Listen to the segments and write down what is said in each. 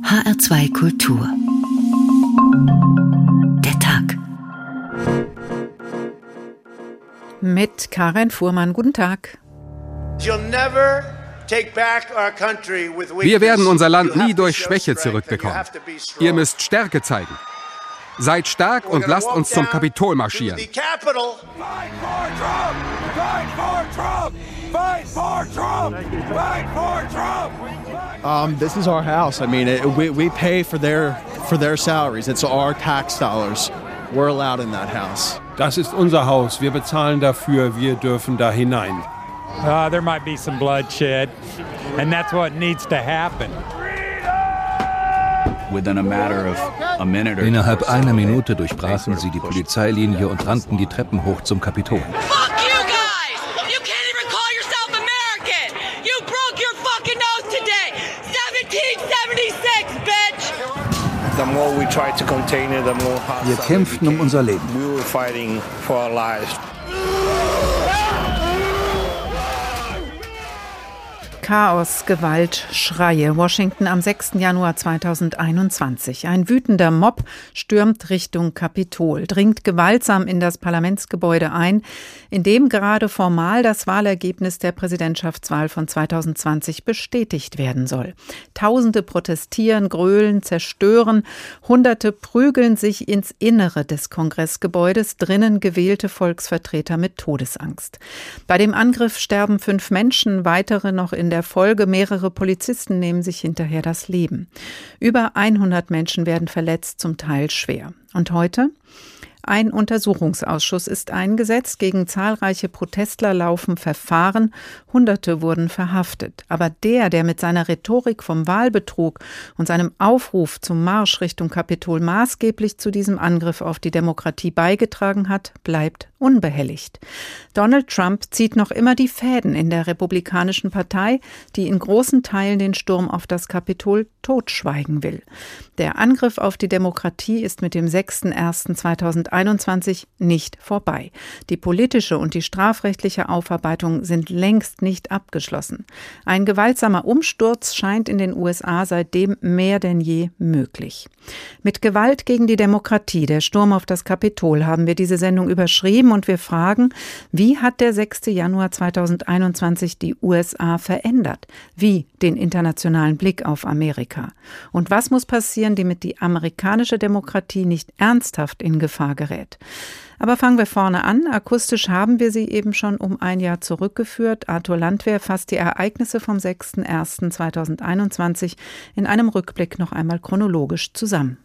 HR2 Kultur. Der Tag. Mit Karin Fuhrmann. Guten Tag. Wir werden unser Land nie durch Schwäche zurückbekommen. Ihr müsst Stärke zeigen. Seid stark und lasst uns zum Kapitol marschieren. Um, this is our house. I mean, it, we, we pay for their, for their salaries. It's our tax dollars. We're allowed in that house. Das ist unser Haus. Wir bezahlen dafür. Wir dürfen da hinein. Uh, there might be some bloodshed, and that's what needs to happen. Innerhalb einer Minute durchbrachen sie die Polizeilinie und rannten die Treppen hoch zum Kapitol. Wir kämpften um unser Leben. Chaos, Gewalt, Schreie. Washington am 6. Januar 2021. Ein wütender Mob stürmt Richtung Kapitol, dringt gewaltsam in das Parlamentsgebäude ein, in dem gerade formal das Wahlergebnis der Präsidentschaftswahl von 2020 bestätigt werden soll. Tausende protestieren, gröhlen, zerstören. Hunderte prügeln sich ins Innere des Kongressgebäudes, drinnen gewählte Volksvertreter mit Todesangst. Bei dem Angriff sterben fünf Menschen, weitere noch in der Folge mehrere Polizisten nehmen sich hinterher das Leben. Über 100 Menschen werden verletzt, zum Teil schwer. Und heute? Ein Untersuchungsausschuss ist eingesetzt. Gegen zahlreiche Protestler laufen Verfahren. Hunderte wurden verhaftet. Aber der, der mit seiner Rhetorik vom Wahlbetrug und seinem Aufruf zum Marsch Richtung Kapitol maßgeblich zu diesem Angriff auf die Demokratie beigetragen hat, bleibt unbehelligt. Donald Trump zieht noch immer die Fäden in der Republikanischen Partei, die in großen Teilen den Sturm auf das Kapitol totschweigen will. Der Angriff auf die Demokratie ist mit dem 6.1.2021 nicht vorbei. Die politische und die strafrechtliche Aufarbeitung sind längst nicht abgeschlossen. Ein gewaltsamer Umsturz scheint in den USA seitdem mehr denn je möglich. Mit Gewalt gegen die Demokratie, der Sturm auf das Kapitol, haben wir diese Sendung überschrieben und wir fragen, wie hat der 6. Januar 2021 die USA verändert? Wie den internationalen Blick auf Amerika? Und was muss passieren, damit die amerikanische Demokratie nicht ernsthaft in Gefahr gerät? Aber fangen wir vorne an. Akustisch haben wir sie eben schon um ein Jahr zurückgeführt. Arthur Landwehr fasst die Ereignisse vom 6.1.2021 in einem Rückblick noch einmal chronologisch zusammen.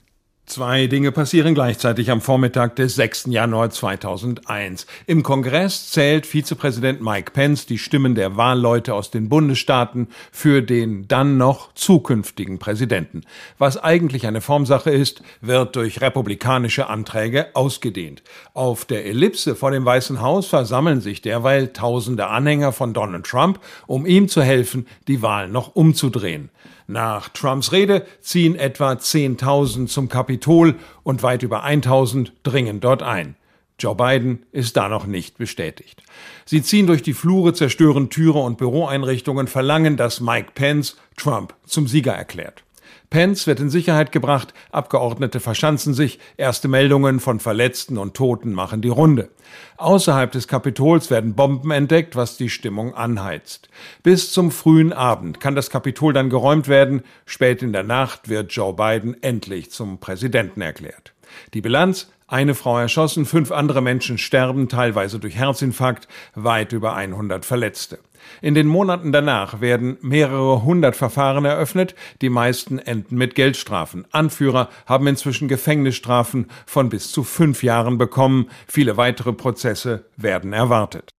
Zwei Dinge passieren gleichzeitig am Vormittag des 6. Januar 2001. Im Kongress zählt Vizepräsident Mike Pence die Stimmen der Wahlleute aus den Bundesstaaten für den dann noch zukünftigen Präsidenten. Was eigentlich eine Formsache ist, wird durch republikanische Anträge ausgedehnt. Auf der Ellipse vor dem Weißen Haus versammeln sich derweil tausende Anhänger von Donald Trump, um ihm zu helfen, die Wahl noch umzudrehen. Nach Trumps Rede ziehen etwa 10.000 zum Kapitol und weit über 1.000 dringen dort ein. Joe Biden ist da noch nicht bestätigt. Sie ziehen durch die Flure, zerstören Türe und Büroeinrichtungen, verlangen, dass Mike Pence Trump zum Sieger erklärt. Pence wird in Sicherheit gebracht, Abgeordnete verschanzen sich, erste Meldungen von Verletzten und Toten machen die Runde. Außerhalb des Kapitols werden Bomben entdeckt, was die Stimmung anheizt. Bis zum frühen Abend kann das Kapitol dann geräumt werden, spät in der Nacht wird Joe Biden endlich zum Präsidenten erklärt. Die Bilanz eine Frau erschossen, fünf andere Menschen sterben, teilweise durch Herzinfarkt, weit über 100 Verletzte. In den Monaten danach werden mehrere hundert Verfahren eröffnet, die meisten enden mit Geldstrafen. Anführer haben inzwischen Gefängnisstrafen von bis zu fünf Jahren bekommen. Viele weitere Prozesse werden erwartet.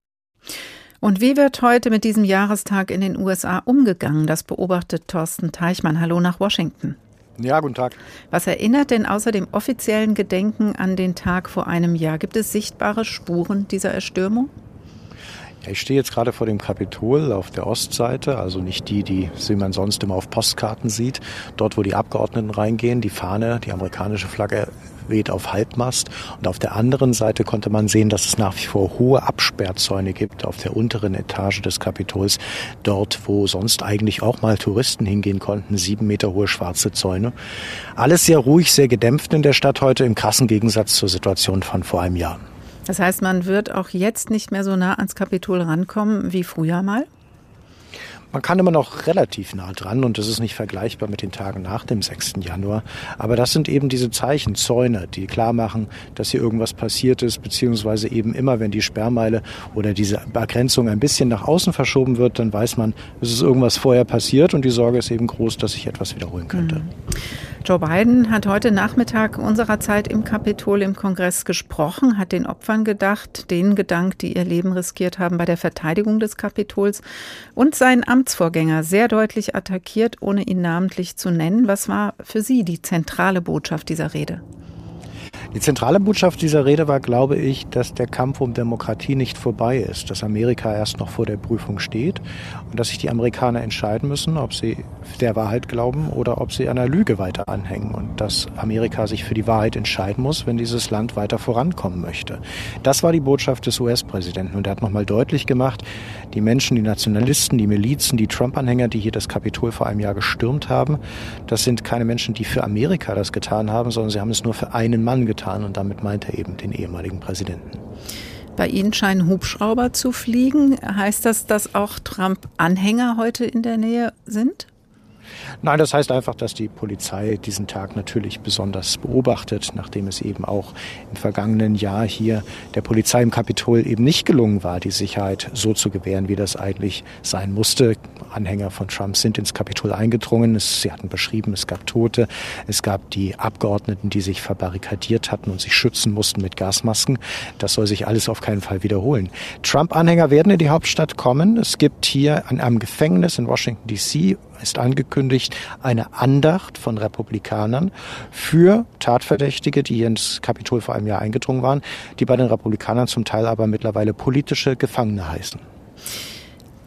Und wie wird heute mit diesem Jahrestag in den USA umgegangen? Das beobachtet Thorsten Teichmann. Hallo nach Washington. Ja, guten Tag. Was erinnert denn außer dem offiziellen Gedenken an den Tag vor einem Jahr? Gibt es sichtbare Spuren dieser Erstürmung? Ja, ich stehe jetzt gerade vor dem Kapitol auf der Ostseite, also nicht die, die man sonst immer auf Postkarten sieht. Dort, wo die Abgeordneten reingehen, die Fahne, die amerikanische Flagge weht auf Halbmast. Und auf der anderen Seite konnte man sehen, dass es nach wie vor hohe Absperrzäune gibt auf der unteren Etage des Kapitols, dort, wo sonst eigentlich auch mal Touristen hingehen konnten, sieben Meter hohe schwarze Zäune. Alles sehr ruhig, sehr gedämpft in der Stadt heute, im krassen Gegensatz zur Situation von vor einem Jahr. Das heißt, man wird auch jetzt nicht mehr so nah ans Kapitol rankommen wie früher mal? Man kann immer noch relativ nah dran und das ist nicht vergleichbar mit den Tagen nach dem 6. Januar. Aber das sind eben diese Zeichen, Zäune, die klar machen, dass hier irgendwas passiert ist, beziehungsweise eben immer, wenn die Sperrmeile oder diese Begrenzung ein bisschen nach außen verschoben wird, dann weiß man, es ist irgendwas vorher passiert und die Sorge ist eben groß, dass sich etwas wiederholen könnte. Mhm. Joe Biden hat heute Nachmittag unserer Zeit im Kapitol im Kongress gesprochen, hat den Opfern gedacht, denen gedankt, die ihr Leben riskiert haben bei der Verteidigung des Kapitols und seinen Amtsvorgänger sehr deutlich attackiert, ohne ihn namentlich zu nennen. Was war für Sie die zentrale Botschaft dieser Rede? Die zentrale Botschaft dieser Rede war, glaube ich, dass der Kampf um Demokratie nicht vorbei ist, dass Amerika erst noch vor der Prüfung steht und dass sich die Amerikaner entscheiden müssen, ob sie der Wahrheit glauben oder ob sie einer Lüge weiter anhängen und dass Amerika sich für die Wahrheit entscheiden muss, wenn dieses Land weiter vorankommen möchte. Das war die Botschaft des US-Präsidenten und er hat nochmal deutlich gemacht, die Menschen, die Nationalisten, die Milizen, die Trump-Anhänger, die hier das Kapitol vor einem Jahr gestürmt haben, das sind keine Menschen, die für Amerika das getan haben, sondern sie haben es nur für einen Mann getan und damit meint er eben den ehemaligen Präsidenten. Bei Ihnen scheinen Hubschrauber zu fliegen. Heißt das, dass auch Trump-Anhänger heute in der Nähe sind? Nein, das heißt einfach, dass die Polizei diesen Tag natürlich besonders beobachtet, nachdem es eben auch im vergangenen Jahr hier der Polizei im Kapitol eben nicht gelungen war, die Sicherheit so zu gewähren, wie das eigentlich sein musste. Anhänger von Trump sind ins Kapitol eingedrungen. sie hatten beschrieben, es gab Tote, es gab die Abgeordneten, die sich verbarrikadiert hatten und sich schützen mussten mit Gasmasken. Das soll sich alles auf keinen Fall wiederholen. Trump-Anhänger werden in die Hauptstadt kommen. Es gibt hier an einem Gefängnis in Washington DC ist angekündigt, eine Andacht von Republikanern für Tatverdächtige, die hier ins Kapitol vor einem Jahr eingedrungen waren, die bei den Republikanern zum Teil aber mittlerweile politische Gefangene heißen.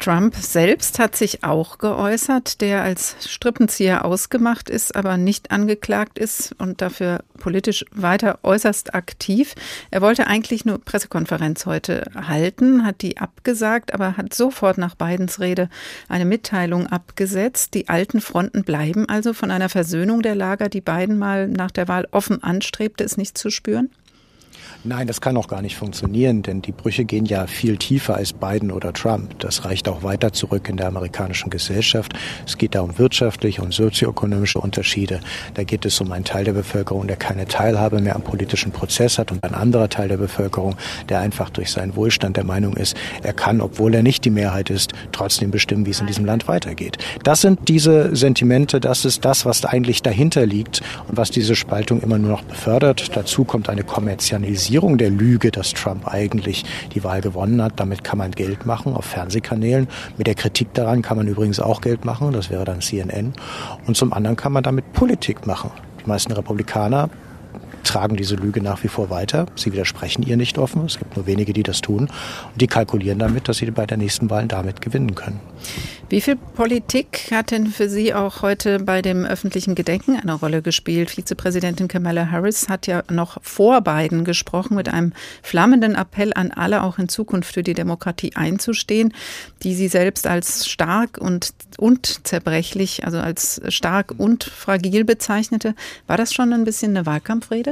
Trump selbst hat sich auch geäußert, der als Strippenzieher ausgemacht ist, aber nicht angeklagt ist und dafür politisch weiter äußerst aktiv. Er wollte eigentlich nur Pressekonferenz heute halten, hat die abgesagt, aber hat sofort nach Bidens Rede eine Mitteilung abgesetzt. Die alten Fronten bleiben also von einer Versöhnung der Lager, die Biden mal nach der Wahl offen anstrebte, ist nicht zu spüren? Nein, das kann auch gar nicht funktionieren, denn die Brüche gehen ja viel tiefer als Biden oder Trump. Das reicht auch weiter zurück in der amerikanischen Gesellschaft. Es geht da um wirtschaftliche und sozioökonomische Unterschiede. Da geht es um einen Teil der Bevölkerung, der keine Teilhabe mehr am politischen Prozess hat und ein anderer Teil der Bevölkerung, der einfach durch seinen Wohlstand der Meinung ist, er kann, obwohl er nicht die Mehrheit ist, trotzdem bestimmen, wie es in diesem Land weitergeht. Das sind diese Sentimente, das ist das, was eigentlich dahinter liegt und was diese Spaltung immer nur noch befördert. Dazu kommt eine Kommerzialisierung Legalisierung der Lüge, dass Trump eigentlich die Wahl gewonnen hat. Damit kann man Geld machen auf Fernsehkanälen. Mit der Kritik daran kann man übrigens auch Geld machen. Das wäre dann CNN. Und zum anderen kann man damit Politik machen. Die meisten Republikaner tragen diese Lüge nach wie vor weiter. Sie widersprechen ihr nicht offen. Es gibt nur wenige, die das tun. Und die kalkulieren damit, dass sie bei der nächsten Wahl damit gewinnen können. Wie viel Politik hat denn für Sie auch heute bei dem öffentlichen Gedenken eine Rolle gespielt? Vizepräsidentin Kamala Harris hat ja noch vor Biden gesprochen mit einem flammenden Appell an alle, auch in Zukunft für die Demokratie einzustehen, die sie selbst als stark und, und zerbrechlich, also als stark und fragil bezeichnete. War das schon ein bisschen eine Wahlkampfrede?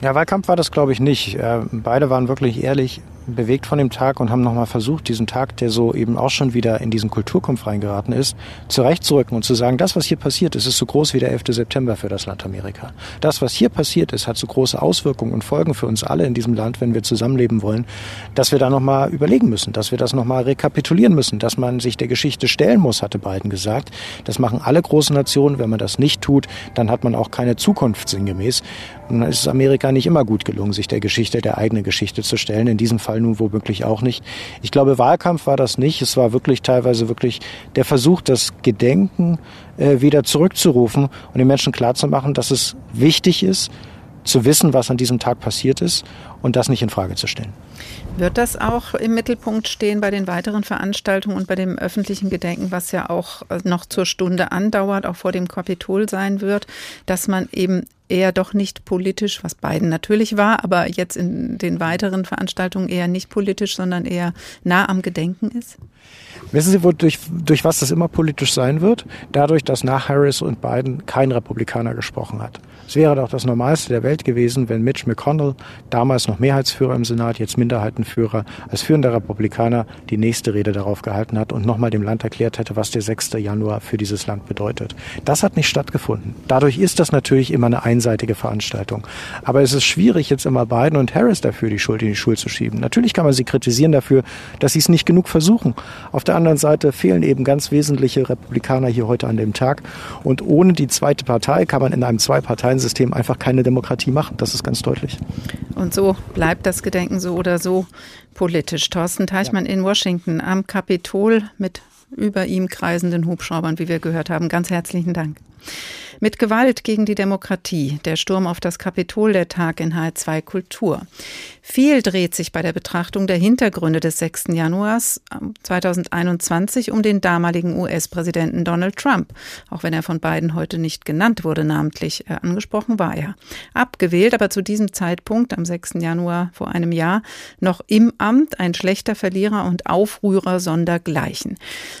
Ja, Wahlkampf war das, glaube ich, nicht. Äh, beide waren wirklich ehrlich bewegt von dem Tag und haben nochmal versucht, diesen Tag, der so eben auch schon wieder in diesen Kulturkampf reingeraten ist, zurechtzurücken und zu sagen, das, was hier passiert ist, ist so groß wie der 11. September für das Land Amerika. Das, was hier passiert ist, hat so große Auswirkungen und Folgen für uns alle in diesem Land, wenn wir zusammenleben wollen, dass wir da nochmal überlegen müssen, dass wir das nochmal rekapitulieren müssen, dass man sich der Geschichte stellen muss, hatte Biden gesagt. Das machen alle großen Nationen. Wenn man das nicht tut, dann hat man auch keine Zukunft sinngemäß. Und dann ist es Amerika nicht immer gut gelungen, sich der Geschichte, der eigenen Geschichte zu stellen. In diesem Fall nun womöglich auch nicht. Ich glaube, Wahlkampf war das nicht. Es war wirklich teilweise wirklich der Versuch, das Gedenken äh, wieder zurückzurufen und den Menschen klarzumachen, dass es wichtig ist, zu wissen, was an diesem Tag passiert ist und das nicht in Frage zu stellen. Wird das auch im Mittelpunkt stehen bei den weiteren Veranstaltungen und bei dem öffentlichen Gedenken, was ja auch äh, noch zur Stunde andauert, auch vor dem Kapitol sein wird, dass man eben eher doch nicht politisch, was Biden natürlich war, aber jetzt in den weiteren Veranstaltungen eher nicht politisch, sondern eher nah am Gedenken ist? Wissen Sie, durch, durch was das immer politisch sein wird? Dadurch, dass nach Harris und Biden kein Republikaner gesprochen hat. Es wäre doch das Normalste der Welt gewesen, wenn Mitch McConnell, damals noch Mehrheitsführer im Senat, jetzt Minderheitenführer, als führender Republikaner die nächste Rede darauf gehalten hat und nochmal dem Land erklärt hätte, was der 6. Januar für dieses Land bedeutet. Das hat nicht stattgefunden. Dadurch ist das natürlich immer eine einseitige Veranstaltung. Aber es ist schwierig, jetzt immer Biden und Harris dafür die Schuld in die Schule zu schieben. Natürlich kann man sie kritisieren dafür, dass sie es nicht genug versuchen. Auf der anderen Seite fehlen eben ganz wesentliche Republikaner hier heute an dem Tag. Und ohne die zweite Partei kann man in einem Zwei-Parteien-System einfach keine Demokratie machen. Das ist ganz deutlich. Und so bleibt das Gedenken so oder so politisch. Thorsten Teichmann ja. in Washington am Kapitol mit über ihm kreisenden Hubschraubern, wie wir gehört haben. Ganz herzlichen Dank. Mit Gewalt gegen die Demokratie, der Sturm auf das Kapitol, der Tag in H2 Kultur. Viel dreht sich bei der Betrachtung der Hintergründe des 6. Januars 2021 um den damaligen US-Präsidenten Donald Trump. Auch wenn er von beiden heute nicht genannt wurde, namentlich äh, angesprochen war er. Abgewählt, aber zu diesem Zeitpunkt, am 6. Januar vor einem Jahr, noch im Amt, ein schlechter Verlierer und Aufrührer sondergleichen.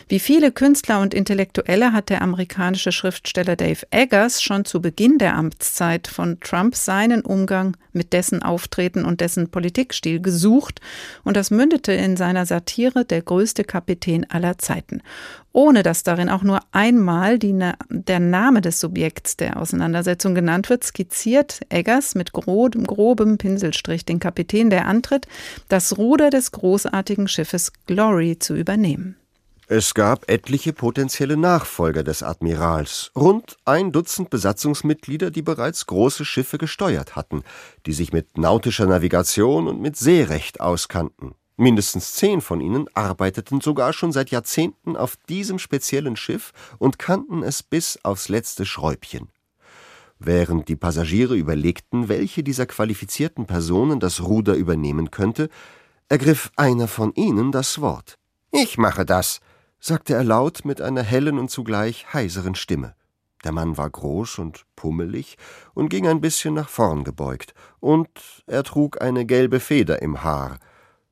Wie viele Künstler und Intellektuelle hat der amerikanische Schriftsteller Dave Eggers schon zu Beginn der Amtszeit von Trump seinen Umgang mit dessen Auftreten und dessen Politikstil gesucht und das mündete in seiner Satire Der größte Kapitän aller Zeiten. Ohne dass darin auch nur einmal die, der Name des Subjekts der Auseinandersetzung genannt wird, skizziert Eggers mit grobem, grobem Pinselstrich den Kapitän, der antritt, das Ruder des großartigen Schiffes Glory zu übernehmen. Es gab etliche potenzielle Nachfolger des Admirals, rund ein Dutzend Besatzungsmitglieder, die bereits große Schiffe gesteuert hatten, die sich mit nautischer Navigation und mit Seerecht auskannten. Mindestens zehn von ihnen arbeiteten sogar schon seit Jahrzehnten auf diesem speziellen Schiff und kannten es bis aufs letzte Schräubchen. Während die Passagiere überlegten, welche dieser qualifizierten Personen das Ruder übernehmen könnte, ergriff einer von ihnen das Wort. Ich mache das, sagte er laut mit einer hellen und zugleich heiseren Stimme. Der Mann war groß und pummelig und ging ein bisschen nach vorn gebeugt, und er trug eine gelbe Feder im Haar.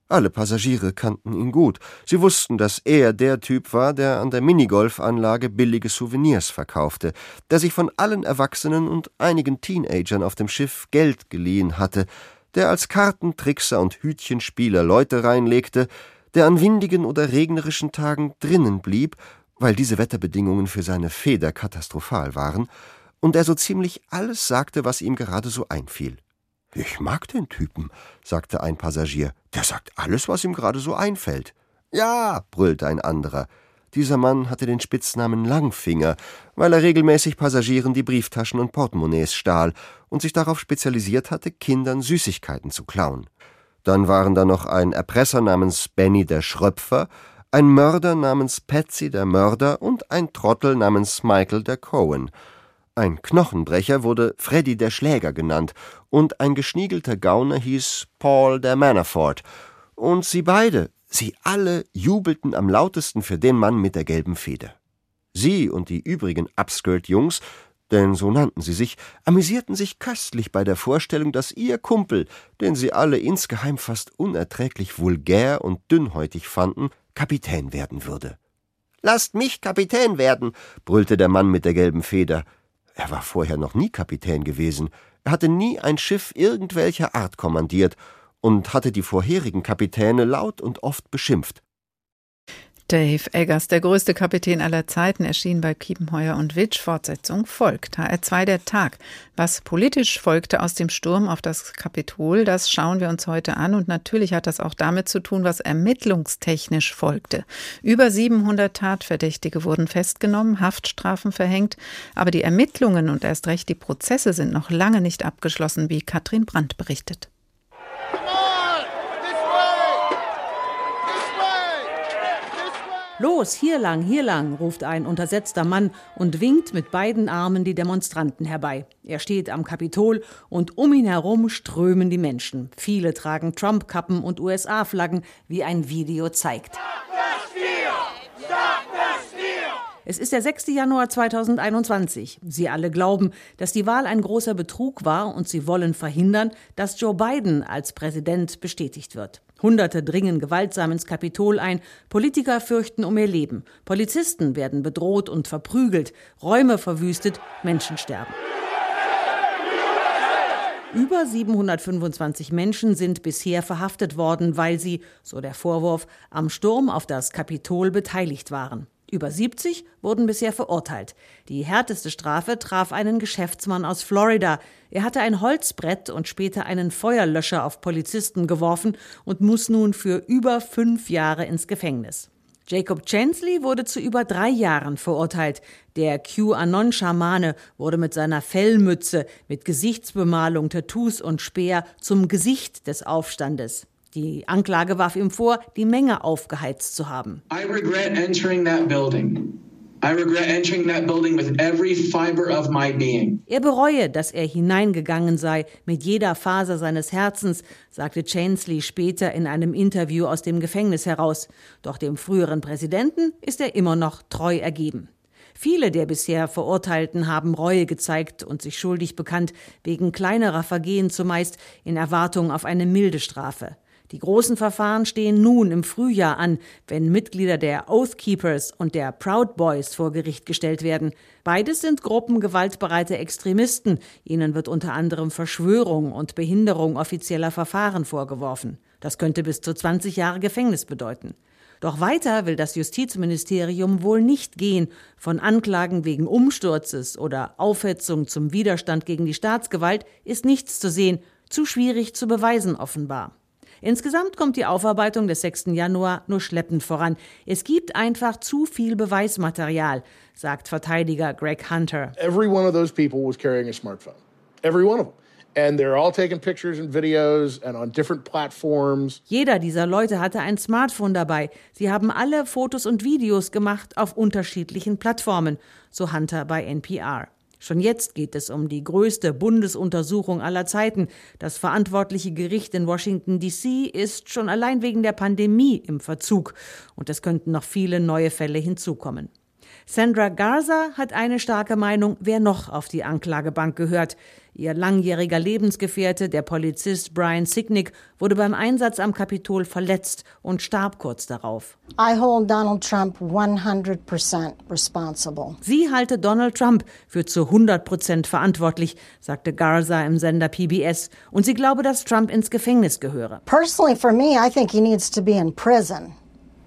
Alle Passagiere kannten ihn gut. Sie wussten, dass er der Typ war, der an der Minigolfanlage billige Souvenirs verkaufte, der sich von allen Erwachsenen und einigen Teenagern auf dem Schiff Geld geliehen hatte, der als Kartentrickser und Hütchenspieler Leute reinlegte, der an windigen oder regnerischen Tagen drinnen blieb, weil diese Wetterbedingungen für seine Feder katastrophal waren, und er so ziemlich alles sagte, was ihm gerade so einfiel. Ich mag den Typen, sagte ein Passagier. Der sagt alles, was ihm gerade so einfällt. Ja, brüllte ein anderer. Dieser Mann hatte den Spitznamen Langfinger, weil er regelmäßig Passagieren die Brieftaschen und Portemonnaies stahl und sich darauf spezialisiert hatte, Kindern Süßigkeiten zu klauen. Dann waren da noch ein Erpresser namens Benny der Schröpfer, ein Mörder namens Patsy der Mörder und ein Trottel namens Michael der Cohen. Ein Knochenbrecher wurde Freddy der Schläger genannt und ein geschniegelter Gauner hieß Paul der Manafort. Und sie beide, sie alle jubelten am lautesten für den Mann mit der gelben Feder. Sie und die übrigen Upskirt-Jungs denn so nannten sie sich, amüsierten sich köstlich bei der Vorstellung, dass ihr Kumpel, den sie alle insgeheim fast unerträglich vulgär und dünnhäutig fanden, Kapitän werden würde. Lasst mich Kapitän werden, brüllte der Mann mit der gelben Feder. Er war vorher noch nie Kapitän gewesen, er hatte nie ein Schiff irgendwelcher Art kommandiert und hatte die vorherigen Kapitäne laut und oft beschimpft. Dave Eggers, der größte Kapitän aller Zeiten, erschien bei Kiepenheuer und Witsch. Fortsetzung folgt. HR2 der Tag. Was politisch folgte aus dem Sturm auf das Kapitol, das schauen wir uns heute an. Und natürlich hat das auch damit zu tun, was ermittlungstechnisch folgte. Über 700 Tatverdächtige wurden festgenommen, Haftstrafen verhängt. Aber die Ermittlungen und erst recht die Prozesse sind noch lange nicht abgeschlossen, wie Katrin Brandt berichtet. Los, hier lang, hier lang, ruft ein untersetzter Mann und winkt mit beiden Armen die Demonstranten herbei. Er steht am Kapitol und um ihn herum strömen die Menschen. Viele tragen Trump-Kappen und USA-Flaggen, wie ein Video zeigt. Es ist der 6. Januar 2021. Sie alle glauben, dass die Wahl ein großer Betrug war und sie wollen verhindern, dass Joe Biden als Präsident bestätigt wird. Hunderte dringen gewaltsam ins Kapitol ein, Politiker fürchten um ihr Leben, Polizisten werden bedroht und verprügelt, Räume verwüstet, Menschen sterben. Über 725 Menschen sind bisher verhaftet worden, weil sie, so der Vorwurf, am Sturm auf das Kapitol beteiligt waren. Über 70 wurden bisher verurteilt. Die härteste Strafe traf einen Geschäftsmann aus Florida. Er hatte ein Holzbrett und später einen Feuerlöscher auf Polizisten geworfen und muss nun für über fünf Jahre ins Gefängnis. Jacob Chansley wurde zu über drei Jahren verurteilt. Der QAnon-Schamane wurde mit seiner Fellmütze, mit Gesichtsbemalung, Tattoos und Speer zum Gesicht des Aufstandes. Die Anklage warf ihm vor, die Menge aufgeheizt zu haben. I regret entering that building. I regret entering that building with every fiber of my being. Er bereue, dass er hineingegangen sei mit jeder Faser seines Herzens, sagte Chansley später in einem Interview aus dem Gefängnis heraus. Doch dem früheren Präsidenten ist er immer noch treu ergeben. Viele der bisher Verurteilten haben Reue gezeigt und sich schuldig bekannt, wegen kleinerer Vergehen zumeist in Erwartung auf eine milde Strafe. Die großen Verfahren stehen nun im Frühjahr an, wenn Mitglieder der Oath Keepers und der Proud Boys vor Gericht gestellt werden. Beides sind Gruppen gewaltbereiter Extremisten. Ihnen wird unter anderem Verschwörung und Behinderung offizieller Verfahren vorgeworfen. Das könnte bis zu 20 Jahre Gefängnis bedeuten. Doch weiter will das Justizministerium wohl nicht gehen. Von Anklagen wegen Umsturzes oder Aufhetzung zum Widerstand gegen die Staatsgewalt ist nichts zu sehen, zu schwierig zu beweisen offenbar. Insgesamt kommt die Aufarbeitung des 6. Januar nur schleppend voran. Es gibt einfach zu viel Beweismaterial, sagt Verteidiger Greg Hunter. Every one of those people was carrying a smartphone. Every one of them. And they're all taking pictures and videos and on different platforms. Jeder dieser Leute hatte ein Smartphone dabei. Sie haben alle Fotos und Videos gemacht auf unterschiedlichen Plattformen, so Hunter bei NPR. Schon jetzt geht es um die größte Bundesuntersuchung aller Zeiten. Das verantwortliche Gericht in Washington, DC ist schon allein wegen der Pandemie im Verzug. Und es könnten noch viele neue Fälle hinzukommen. Sandra Garza hat eine starke Meinung, wer noch auf die Anklagebank gehört. Ihr langjähriger Lebensgefährte, der Polizist Brian Sicknick, wurde beim Einsatz am Kapitol verletzt und starb kurz darauf. I hold Donald Trump 100% responsible. Sie halte Donald Trump für zu 100% verantwortlich, sagte Garza im Sender PBS, und sie glaube, dass Trump ins Gefängnis gehöre. Personally for me, I think he needs to be in prison.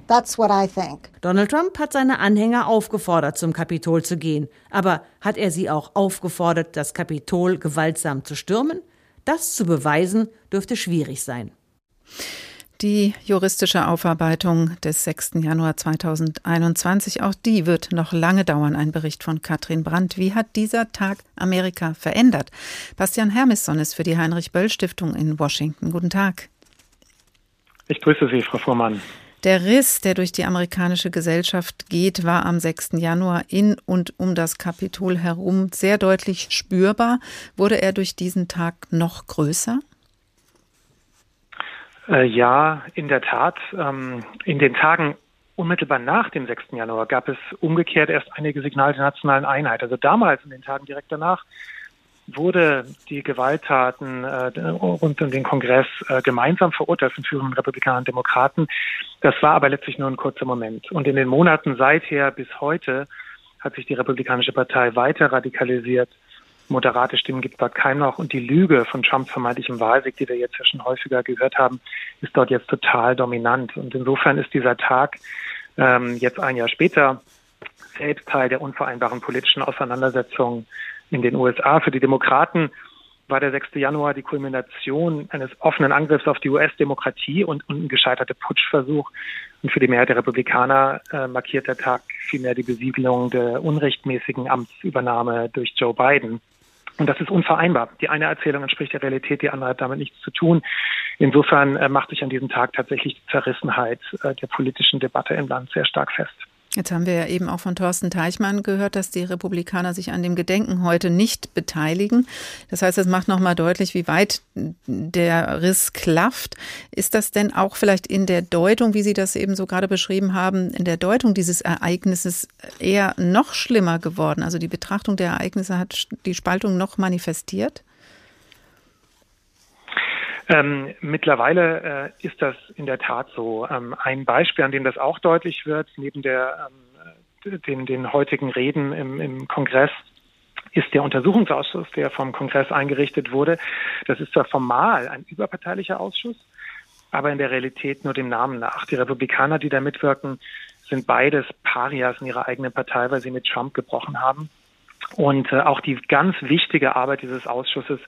That's what I think. Donald Trump hat seine Anhänger aufgefordert, zum Kapitol zu gehen. Aber hat er sie auch aufgefordert, das Kapitol gewaltsam zu stürmen? Das zu beweisen dürfte schwierig sein. Die juristische Aufarbeitung des 6. Januar 2021, auch die wird noch lange dauern. Ein Bericht von Katrin Brandt. Wie hat dieser Tag Amerika verändert? Bastian Hermisson ist für die Heinrich Böll Stiftung in Washington. Guten Tag. Ich grüße Sie, Frau Fuhrmann. Der Riss, der durch die amerikanische Gesellschaft geht, war am 6. Januar in und um das Kapitol herum sehr deutlich spürbar. Wurde er durch diesen Tag noch größer? Äh, ja, in der Tat. Ähm, in den Tagen unmittelbar nach dem 6. Januar gab es umgekehrt erst einige Signale der nationalen Einheit. Also damals, in den Tagen direkt danach, wurde die Gewalttaten äh, rund um den Kongress äh, gemeinsam verurteilt von führenden Republikanern und Demokraten. Das war aber letztlich nur ein kurzer Moment. Und in den Monaten seither bis heute hat sich die Republikanische Partei weiter radikalisiert. Moderate Stimmen gibt dort kaum noch. Und die Lüge von Trumps vermeintlichem Wahlsieg, die wir jetzt ja schon häufiger gehört haben, ist dort jetzt total dominant. Und insofern ist dieser Tag ähm, jetzt ein Jahr später selbst Teil der unvereinbaren politischen Auseinandersetzung in den USA. Für die Demokraten war der 6. Januar die Kulmination eines offenen Angriffs auf die US-Demokratie und, ein gescheiterter Putschversuch. Und für die Mehrheit der Republikaner äh, markiert der Tag vielmehr die Besiegelung der unrechtmäßigen Amtsübernahme durch Joe Biden. Und das ist unvereinbar. Die eine Erzählung entspricht der Realität, die andere hat damit nichts zu tun. Insofern äh, macht sich an diesem Tag tatsächlich die Zerrissenheit äh, der politischen Debatte im Land sehr stark fest. Jetzt haben wir ja eben auch von Thorsten Teichmann gehört, dass die Republikaner sich an dem Gedenken heute nicht beteiligen. Das heißt, es macht nochmal deutlich, wie weit der Riss klafft. Ist das denn auch vielleicht in der Deutung, wie Sie das eben so gerade beschrieben haben, in der Deutung dieses Ereignisses eher noch schlimmer geworden? Also die Betrachtung der Ereignisse hat die Spaltung noch manifestiert? Ähm, mittlerweile äh, ist das in der Tat so. Ähm, ein Beispiel, an dem das auch deutlich wird, neben der, ähm, den, den heutigen Reden im, im Kongress, ist der Untersuchungsausschuss, der vom Kongress eingerichtet wurde. Das ist zwar formal ein überparteilicher Ausschuss, aber in der Realität nur dem Namen nach. Die Republikaner, die da mitwirken, sind beides Parias in ihrer eigenen Partei, weil sie mit Trump gebrochen haben. Und äh, auch die ganz wichtige Arbeit dieses Ausschusses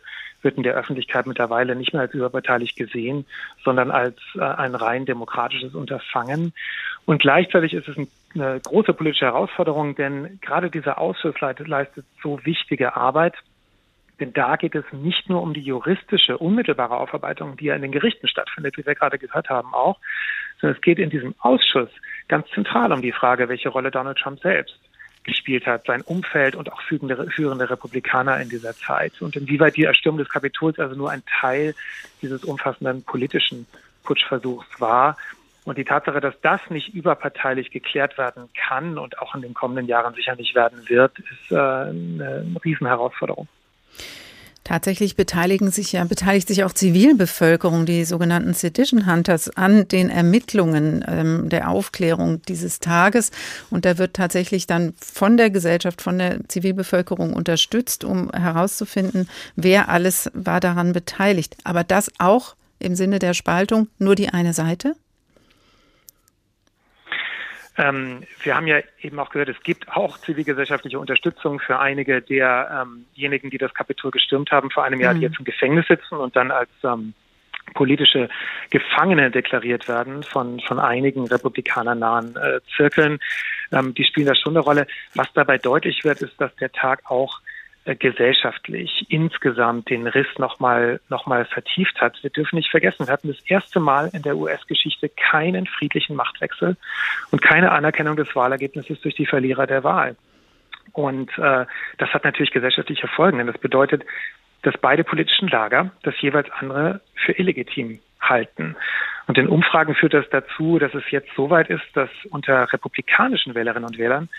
wird in der Öffentlichkeit mittlerweile nicht mehr als überparteilich gesehen, sondern als äh, ein rein demokratisches Unterfangen. Und gleichzeitig ist es eine große politische Herausforderung, denn gerade dieser Ausschuss leistet so wichtige Arbeit. Denn da geht es nicht nur um die juristische, unmittelbare Aufarbeitung, die ja in den Gerichten stattfindet, wie wir gerade gehört haben auch, sondern es geht in diesem Ausschuss ganz zentral um die Frage, welche Rolle Donald Trump selbst gespielt hat, sein Umfeld und auch führende, führende Republikaner in dieser Zeit und inwieweit die Erstürmung des Kapitols also nur ein Teil dieses umfassenden politischen Putschversuchs war. Und die Tatsache, dass das nicht überparteilich geklärt werden kann und auch in den kommenden Jahren sicher nicht werden wird, ist äh, eine Riesenherausforderung. Tatsächlich beteiligen sich ja, beteiligt sich auch Zivilbevölkerung, die sogenannten Sedition Hunters, an den Ermittlungen ähm, der Aufklärung dieses Tages. Und da wird tatsächlich dann von der Gesellschaft, von der Zivilbevölkerung unterstützt, um herauszufinden, wer alles war daran beteiligt. Aber das auch im Sinne der Spaltung nur die eine Seite? Ähm, wir haben ja eben auch gehört, es gibt auch zivilgesellschaftliche Unterstützung für einige derjenigen, die das Kapitol gestürmt haben vor einem Jahr, mhm. die jetzt im Gefängnis sitzen und dann als ähm, politische Gefangene deklariert werden von, von einigen republikanernahen äh, Zirkeln. Ähm, die spielen da schon eine Rolle. Was dabei deutlich wird, ist, dass der Tag auch gesellschaftlich insgesamt den Riss nochmal noch mal vertieft hat. Wir dürfen nicht vergessen, wir hatten das erste Mal in der US-Geschichte keinen friedlichen Machtwechsel und keine Anerkennung des Wahlergebnisses durch die Verlierer der Wahl. Und äh, das hat natürlich gesellschaftliche Folgen, denn das bedeutet, dass beide politischen Lager das jeweils andere für illegitim halten. Und in Umfragen führt das dazu, dass es jetzt so weit ist, dass unter republikanischen Wählerinnen und Wählern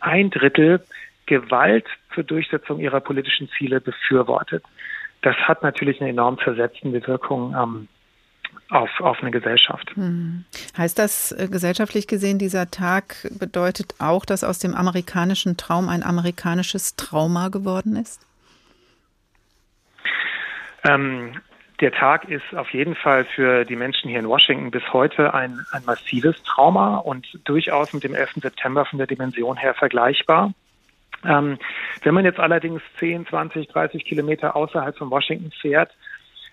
ein Drittel Gewalt zur Durchsetzung ihrer politischen Ziele befürwortet. Das hat natürlich eine enorm versetzende Wirkung ähm, auf, auf eine Gesellschaft. Hm. Heißt das äh, gesellschaftlich gesehen, dieser Tag bedeutet auch, dass aus dem amerikanischen Traum ein amerikanisches Trauma geworden ist? Ähm, der Tag ist auf jeden Fall für die Menschen hier in Washington bis heute ein, ein massives Trauma und durchaus mit dem 11. September von der Dimension her vergleichbar. Ähm, wenn man jetzt allerdings 10, 20, 30 Kilometer außerhalb von Washington fährt,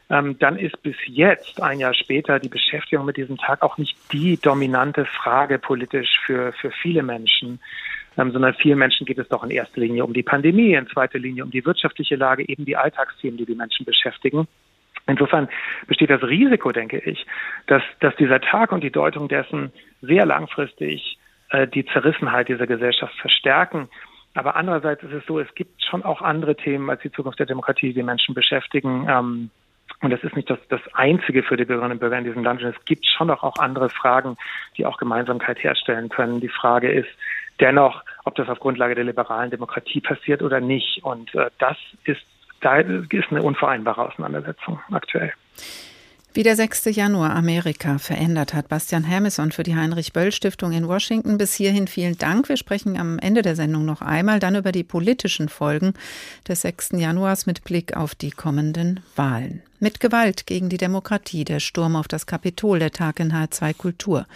ähm, dann ist bis jetzt, ein Jahr später, die Beschäftigung mit diesem Tag auch nicht die dominante Frage politisch für, für viele Menschen, ähm, sondern vielen Menschen geht es doch in erster Linie um die Pandemie, in zweiter Linie um die wirtschaftliche Lage, eben die Alltagsthemen, die die Menschen beschäftigen. Insofern besteht das Risiko, denke ich, dass, dass dieser Tag und die Deutung dessen sehr langfristig äh, die Zerrissenheit dieser Gesellschaft verstärken aber andererseits ist es so, es gibt schon auch andere Themen als die Zukunft der Demokratie, die Menschen beschäftigen. Ähm, und das ist nicht das, das Einzige für die Bürgerinnen und Bürger in diesem Land. Es gibt schon auch, auch andere Fragen, die auch Gemeinsamkeit herstellen können. Die Frage ist dennoch, ob das auf Grundlage der liberalen Demokratie passiert oder nicht. Und äh, das ist, da ist eine unvereinbare Auseinandersetzung aktuell. Wie der 6. Januar Amerika verändert hat, Bastian Hamison für die Heinrich-Böll-Stiftung in Washington. Bis hierhin vielen Dank. Wir sprechen am Ende der Sendung noch einmal dann über die politischen Folgen des 6. Januars mit Blick auf die kommenden Wahlen. Mit Gewalt gegen die Demokratie, der Sturm auf das Kapitol, der Tag in H2 Kultur.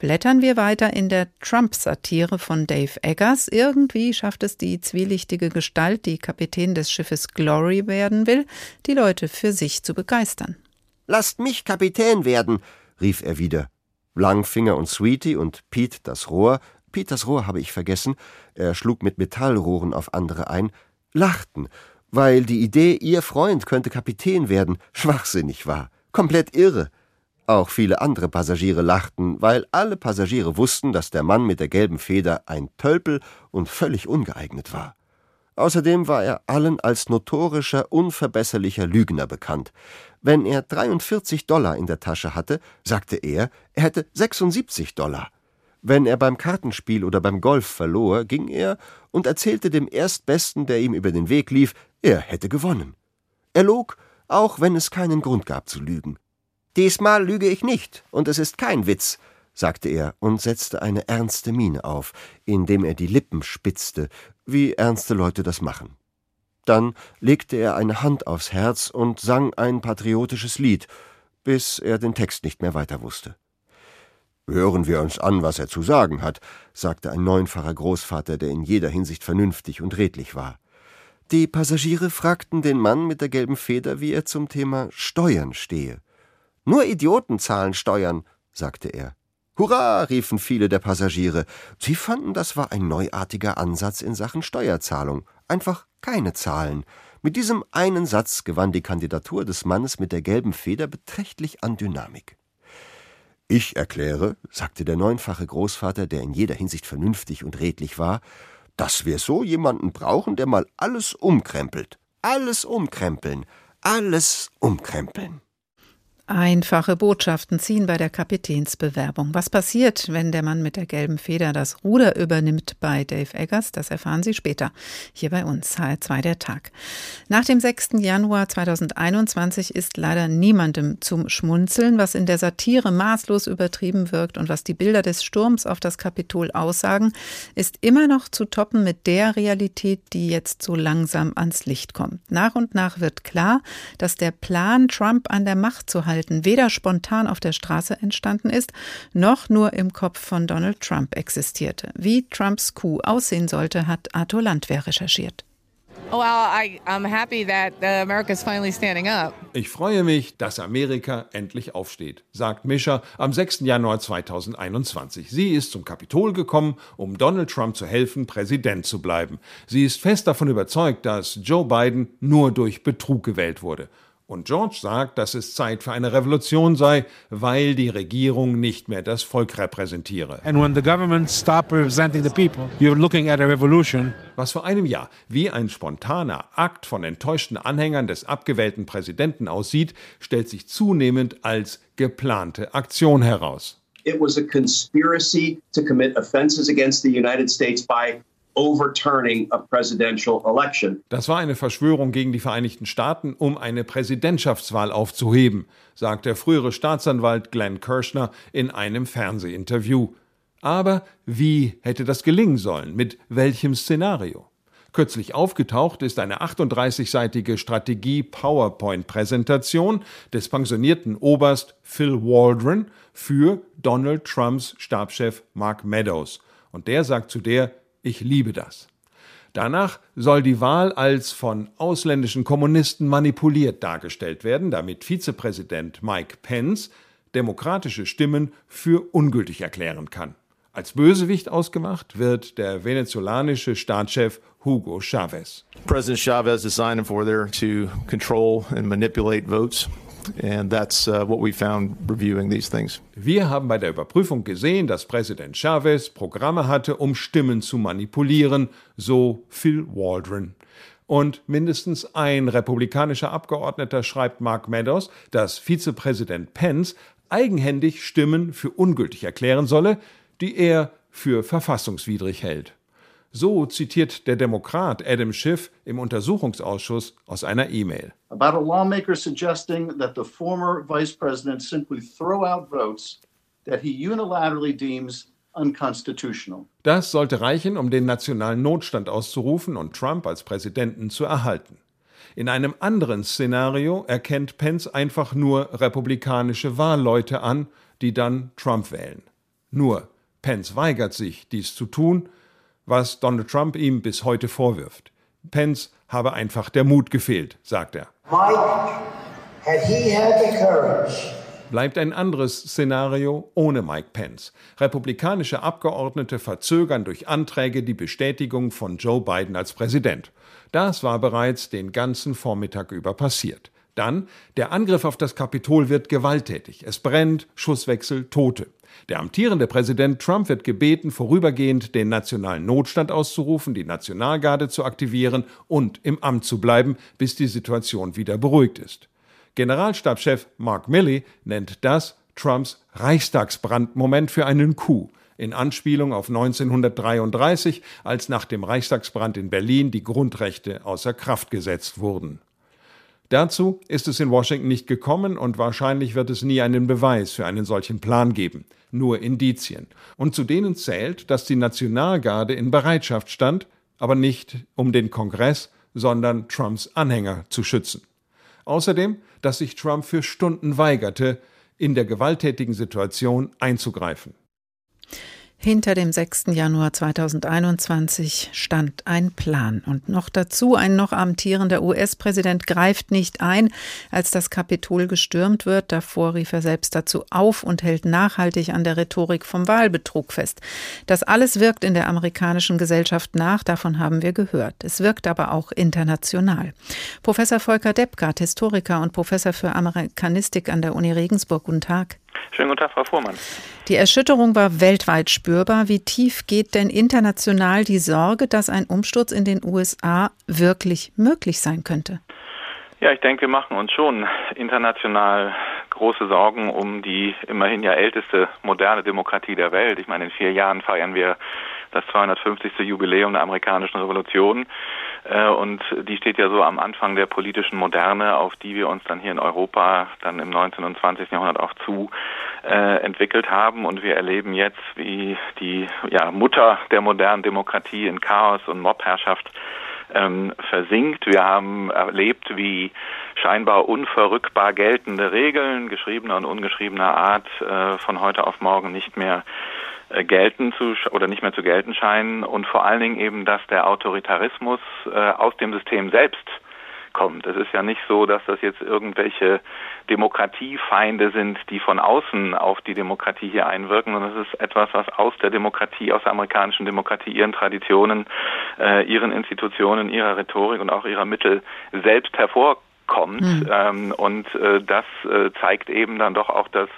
Blättern wir weiter in der Trump-Satire von Dave Eggers. Irgendwie schafft es die zwielichtige Gestalt, die Kapitän des Schiffes Glory werden will, die Leute für sich zu begeistern. Lasst mich Kapitän werden, rief er wieder. Langfinger und Sweetie und Pete das Rohr, Pete das Rohr habe ich vergessen, er schlug mit Metallrohren auf andere ein, lachten, weil die Idee, ihr Freund könnte Kapitän werden, schwachsinnig war, komplett irre. Auch viele andere Passagiere lachten, weil alle Passagiere wussten, dass der Mann mit der gelben Feder ein Tölpel und völlig ungeeignet war. Außerdem war er allen als notorischer, unverbesserlicher Lügner bekannt. Wenn er 43 Dollar in der Tasche hatte, sagte er, er hätte 76 Dollar. Wenn er beim Kartenspiel oder beim Golf verlor, ging er und erzählte dem Erstbesten, der ihm über den Weg lief, er hätte gewonnen. Er log, auch wenn es keinen Grund gab zu lügen. Diesmal lüge ich nicht, und es ist kein Witz, sagte er und setzte eine ernste Miene auf, indem er die Lippen spitzte, wie ernste Leute das machen. Dann legte er eine Hand aufs Herz und sang ein patriotisches Lied, bis er den Text nicht mehr weiter wusste. Hören wir uns an, was er zu sagen hat, sagte ein neunfacher Großvater, der in jeder Hinsicht vernünftig und redlich war. Die Passagiere fragten den Mann mit der gelben Feder, wie er zum Thema Steuern stehe. Nur Idioten zahlen Steuern, sagte er. Hurra, riefen viele der Passagiere. Sie fanden, das war ein neuartiger Ansatz in Sachen Steuerzahlung. Einfach keine Zahlen. Mit diesem einen Satz gewann die Kandidatur des Mannes mit der gelben Feder beträchtlich an Dynamik. Ich erkläre, sagte der neunfache Großvater, der in jeder Hinsicht vernünftig und redlich war, dass wir so jemanden brauchen, der mal alles umkrempelt. Alles umkrempeln. Alles umkrempeln. Einfache Botschaften ziehen bei der Kapitänsbewerbung. Was passiert, wenn der Mann mit der gelben Feder das Ruder übernimmt bei Dave Eggers? Das erfahren Sie später hier bei uns, HR2 der Tag. Nach dem 6. Januar 2021 ist leider niemandem zum Schmunzeln, was in der Satire maßlos übertrieben wirkt und was die Bilder des Sturms auf das Kapitol aussagen, ist immer noch zu toppen mit der Realität, die jetzt so langsam ans Licht kommt. Nach und nach wird klar, dass der Plan, Trump an der Macht zu halten, Verhalten weder spontan auf der Straße entstanden ist, noch nur im Kopf von Donald Trump existierte. Wie Trumps Coup aussehen sollte, hat Arthur Landwehr recherchiert. Ich freue mich, dass Amerika endlich aufsteht, sagt Mischer am 6. Januar 2021. Sie ist zum Kapitol gekommen, um Donald Trump zu helfen, Präsident zu bleiben. Sie ist fest davon überzeugt, dass Joe Biden nur durch Betrug gewählt wurde. Und George sagt, dass es Zeit für eine Revolution sei, weil die Regierung nicht mehr das Volk repräsentiere. Was vor einem Jahr wie ein spontaner Akt von enttäuschten Anhängern des abgewählten Präsidenten aussieht, stellt sich zunehmend als geplante Aktion heraus. It was a conspiracy to commit offenses against the United States by overturning a presidential election. Das war eine Verschwörung gegen die Vereinigten Staaten, um eine Präsidentschaftswahl aufzuheben, sagt der frühere Staatsanwalt Glenn Kirschner in einem Fernsehinterview. Aber wie hätte das gelingen sollen? Mit welchem Szenario? Kürzlich aufgetaucht ist eine 38-seitige Strategie-PowerPoint-Präsentation des pensionierten Oberst Phil Waldron für Donald Trumps Stabschef Mark Meadows. Und der sagt zu der, ich liebe das. Danach soll die Wahl als von ausländischen Kommunisten manipuliert dargestellt werden, damit Vizepräsident Mike Pence demokratische Stimmen für ungültig erklären kann. Als Bösewicht ausgemacht wird der venezolanische Staatschef Hugo Chavez. President Chavez designed for there to control and manipulate votes. And that's uh, what we found reviewing these things. Wir haben bei der Überprüfung gesehen, dass Präsident Chavez Programme hatte, um Stimmen zu manipulieren, so Phil Waldron. Und mindestens ein republikanischer Abgeordneter schreibt Mark Meadows, dass Vizepräsident Pence eigenhändig Stimmen für ungültig erklären solle, die er für verfassungswidrig hält. So zitiert der Demokrat Adam Schiff im Untersuchungsausschuss aus einer E-Mail. About a lawmaker suggesting that the former vice president simply throw out votes that he unilaterally deems unconstitutional. Das sollte reichen, um den nationalen Notstand auszurufen und Trump als Präsidenten zu erhalten. In einem anderen Szenario erkennt Pence einfach nur republikanische Wahlleute an, die dann Trump wählen. Nur Pence weigert sich, dies zu tun was Donald Trump ihm bis heute vorwirft. Pence habe einfach der Mut gefehlt, sagt er. Mike, had he had the courage bleibt ein anderes Szenario ohne Mike Pence. Republikanische Abgeordnete verzögern durch Anträge die Bestätigung von Joe Biden als Präsident. Das war bereits den ganzen Vormittag über passiert. Dann, der Angriff auf das Kapitol wird gewalttätig. Es brennt, Schusswechsel, Tote. Der amtierende Präsident Trump wird gebeten, vorübergehend den nationalen Notstand auszurufen, die Nationalgarde zu aktivieren und im Amt zu bleiben, bis die Situation wieder beruhigt ist. Generalstabschef Mark Milley nennt das Trumps Reichstagsbrandmoment für einen Coup in Anspielung auf 1933, als nach dem Reichstagsbrand in Berlin die Grundrechte außer Kraft gesetzt wurden. Dazu ist es in Washington nicht gekommen und wahrscheinlich wird es nie einen Beweis für einen solchen Plan geben, nur Indizien. Und zu denen zählt, dass die Nationalgarde in Bereitschaft stand, aber nicht um den Kongress, sondern Trumps Anhänger zu schützen. Außerdem, dass sich Trump für Stunden weigerte, in der gewalttätigen Situation einzugreifen. Hinter dem 6. Januar 2021 stand ein Plan. Und noch dazu, ein noch amtierender US-Präsident greift nicht ein, als das Kapitol gestürmt wird. Davor rief er selbst dazu auf und hält nachhaltig an der Rhetorik vom Wahlbetrug fest. Das alles wirkt in der amerikanischen Gesellschaft nach, davon haben wir gehört. Es wirkt aber auch international. Professor Volker Deppgart, Historiker und Professor für Amerikanistik an der Uni Regensburg. Guten Tag. Schönen guten Tag, Frau Fuhrmann. Die Erschütterung war weltweit spürbar. Wie tief geht denn international die Sorge, dass ein Umsturz in den USA wirklich möglich sein könnte? Ja, ich denke, wir machen uns schon international große Sorgen um die immerhin ja älteste moderne Demokratie der Welt. Ich meine, in vier Jahren feiern wir das 250. Jubiläum der amerikanischen Revolution. Äh, und die steht ja so am Anfang der politischen Moderne, auf die wir uns dann hier in Europa dann im 19. und 20. Jahrhundert auch zu äh, entwickelt haben. Und wir erleben jetzt, wie die ja, Mutter der modernen Demokratie in Chaos und Mobherrschaft ähm, versinkt. Wir haben erlebt, wie scheinbar unverrückbar geltende Regeln geschriebener und ungeschriebener Art äh, von heute auf morgen nicht mehr gelten zu oder nicht mehr zu gelten scheinen und vor allen Dingen eben, dass der Autoritarismus äh, aus dem System selbst kommt. Es ist ja nicht so, dass das jetzt irgendwelche Demokratiefeinde sind, die von außen auf die Demokratie hier einwirken, sondern es ist etwas, was aus der Demokratie, aus der amerikanischen Demokratie, ihren Traditionen, äh, ihren Institutionen, ihrer Rhetorik und auch ihrer Mittel selbst hervorkommt. Mhm. Ähm, und äh, das äh, zeigt eben dann doch auch das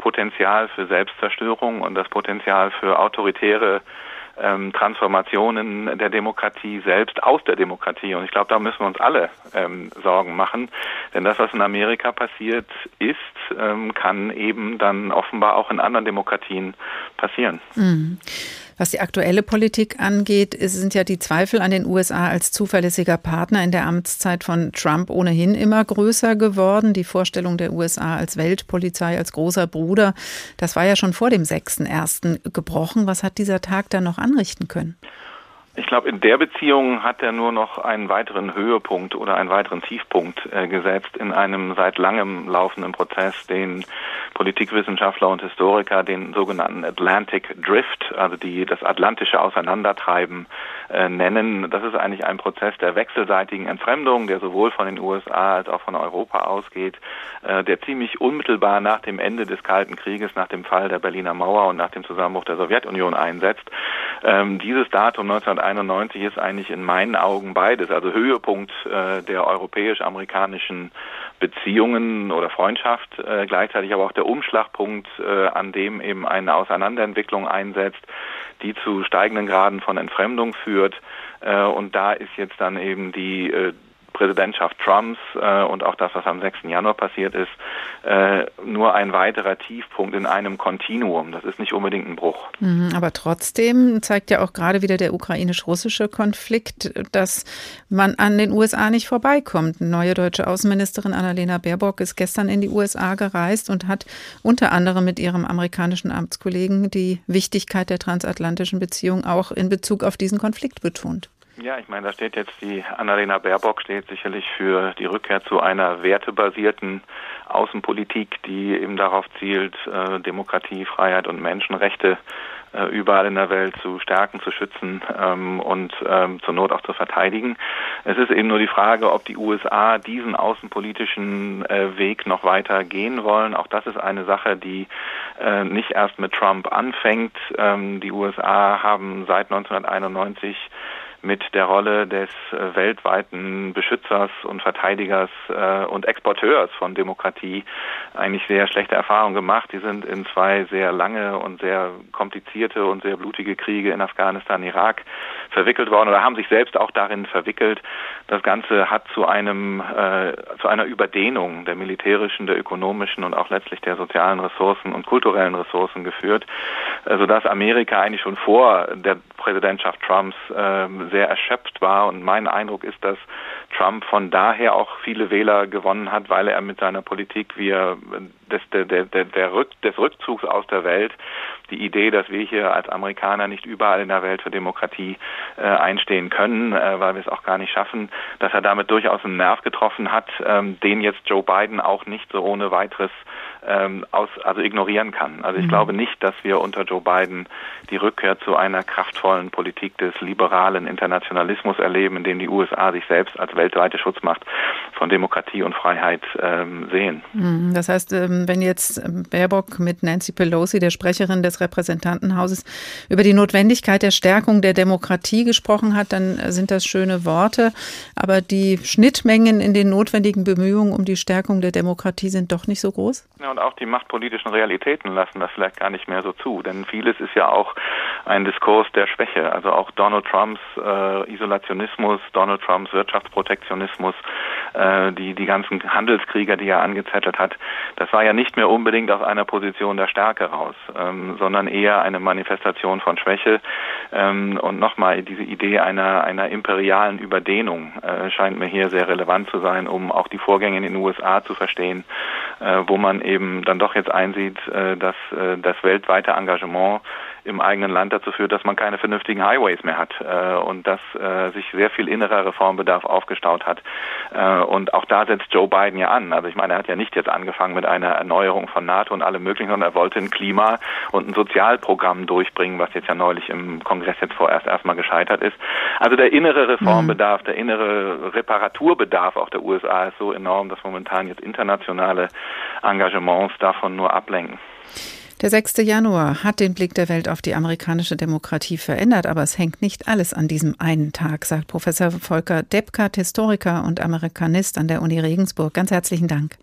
Potenzial für Selbstzerstörung und das Potenzial für autoritäre ähm, Transformationen der Demokratie selbst aus der Demokratie. Und ich glaube, da müssen wir uns alle ähm, Sorgen machen. Denn das, was in Amerika passiert ist, ähm, kann eben dann offenbar auch in anderen Demokratien passieren. Mhm. Was die aktuelle Politik angeht, sind ja die Zweifel an den USA als zuverlässiger Partner in der Amtszeit von Trump ohnehin immer größer geworden. Die Vorstellung der USA als Weltpolizei, als großer Bruder, das war ja schon vor dem 6.1. gebrochen. Was hat dieser Tag dann noch anrichten können? Ich glaube, in der Beziehung hat er nur noch einen weiteren Höhepunkt oder einen weiteren Tiefpunkt äh, gesetzt in einem seit langem laufenden Prozess, den Politikwissenschaftler und Historiker den sogenannten Atlantic Drift, also die das atlantische Auseinandertreiben äh, nennen. Das ist eigentlich ein Prozess der wechselseitigen Entfremdung, der sowohl von den USA als auch von Europa ausgeht, äh, der ziemlich unmittelbar nach dem Ende des Kalten Krieges, nach dem Fall der Berliner Mauer und nach dem Zusammenbruch der Sowjetunion einsetzt. Ähm, dieses Datum 1991 ist eigentlich in meinen Augen beides, also Höhepunkt äh, der europäisch-amerikanischen Beziehungen oder Freundschaft, äh, gleichzeitig aber auch der Umschlagpunkt, äh, an dem eben eine Auseinanderentwicklung einsetzt, die zu steigenden Graden von Entfremdung führt. Äh, und da ist jetzt dann eben die äh, Präsidentschaft Trumps äh, und auch das, was am 6. Januar passiert ist, äh, nur ein weiterer Tiefpunkt in einem Kontinuum. Das ist nicht unbedingt ein Bruch. Mhm, aber trotzdem zeigt ja auch gerade wieder der ukrainisch-russische Konflikt, dass man an den USA nicht vorbeikommt. Neue deutsche Außenministerin Annalena Baerbock ist gestern in die USA gereist und hat unter anderem mit ihrem amerikanischen Amtskollegen die Wichtigkeit der transatlantischen Beziehung auch in Bezug auf diesen Konflikt betont. Ja, ich meine, da steht jetzt die Annalena Baerbock steht sicherlich für die Rückkehr zu einer wertebasierten Außenpolitik, die eben darauf zielt, äh, Demokratie, Freiheit und Menschenrechte äh, überall in der Welt zu stärken, zu schützen ähm, und ähm, zur Not auch zu verteidigen. Es ist eben nur die Frage, ob die USA diesen außenpolitischen äh, Weg noch weiter gehen wollen. Auch das ist eine Sache, die äh, nicht erst mit Trump anfängt. Ähm, die USA haben seit 1991 mit der Rolle des äh, weltweiten Beschützers und Verteidigers äh, und Exporteurs von Demokratie eigentlich sehr schlechte Erfahrungen gemacht. Die sind in zwei sehr lange und sehr komplizierte und sehr blutige Kriege in Afghanistan, Irak verwickelt worden oder haben sich selbst auch darin verwickelt. Das Ganze hat zu einem äh, zu einer Überdehnung der militärischen, der ökonomischen und auch letztlich der sozialen Ressourcen und kulturellen Ressourcen geführt, äh, sodass Amerika eigentlich schon vor der Präsidentschaft Trumps äh, sehr erschöpft war. Und mein Eindruck ist, dass Trump von daher auch viele Wähler gewonnen hat, weil er mit seiner Politik, wie er des, der, der, der Rück, des Rückzugs aus der Welt, die Idee, dass wir hier als Amerikaner nicht überall in der Welt für Demokratie äh, einstehen können, äh, weil wir es auch gar nicht schaffen, dass er damit durchaus einen Nerv getroffen hat, ähm, den jetzt Joe Biden auch nicht so ohne weiteres ähm, aus, also ignorieren kann. Also ich mhm. glaube nicht, dass wir unter Joe Biden die Rückkehr zu einer kraftvollen Politik des liberalen Internationalismus erleben, in dem die USA sich selbst als weltweite Schutzmacht von Demokratie und Freiheit ähm, sehen. Mhm. Das heißt, ähm, wenn jetzt Baerbock mit Nancy Pelosi, der Sprecherin des Repräsentantenhauses, über die Notwendigkeit der Stärkung der Demokratie gesprochen hat, dann sind das schöne Worte. Aber die Schnittmengen in den notwendigen Bemühungen um die Stärkung der Demokratie sind doch nicht so groß? Ja, und auch die machtpolitischen Realitäten lassen das vielleicht gar nicht mehr so zu. Denn vieles ist ja auch ein Diskurs der Schwäche. Also auch Donald Trumps äh, Isolationismus, Donald Trumps Wirtschaftsprotektionismus, äh, die, die ganzen Handelskrieger, die er angezettelt hat, das war ja nicht mehr unbedingt aus einer Position der Stärke raus, ähm, sondern eher eine Manifestation von Schwäche. Ähm, und nochmal, diese Idee einer, einer imperialen Überdehnung äh, scheint mir hier sehr relevant zu sein, um auch die Vorgänge in den USA zu verstehen, wo man eben dann doch jetzt einsieht, äh, dass äh, das weltweite Engagement im eigenen Land dazu führt, dass man keine vernünftigen Highways mehr hat äh, und dass äh, sich sehr viel innerer Reformbedarf aufgestaut hat. Äh, und auch da setzt Joe Biden ja an. Also ich meine, er hat ja nicht jetzt angefangen mit einer Erneuerung von NATO und allem möglichen, sondern er wollte ein Klima- und ein Sozialprogramm durchbringen, was jetzt ja neulich im Kongress jetzt vorerst erstmal gescheitert ist. Also der innere Reformbedarf, mhm. der innere Reparaturbedarf auch der USA ist so enorm, dass momentan jetzt internationale Engagements davon nur ablenken. Der 6. Januar hat den Blick der Welt auf die amerikanische Demokratie verändert, aber es hängt nicht alles an diesem einen Tag, sagt Professor Volker Deppkart, Historiker und Amerikanist an der Uni Regensburg. Ganz herzlichen Dank.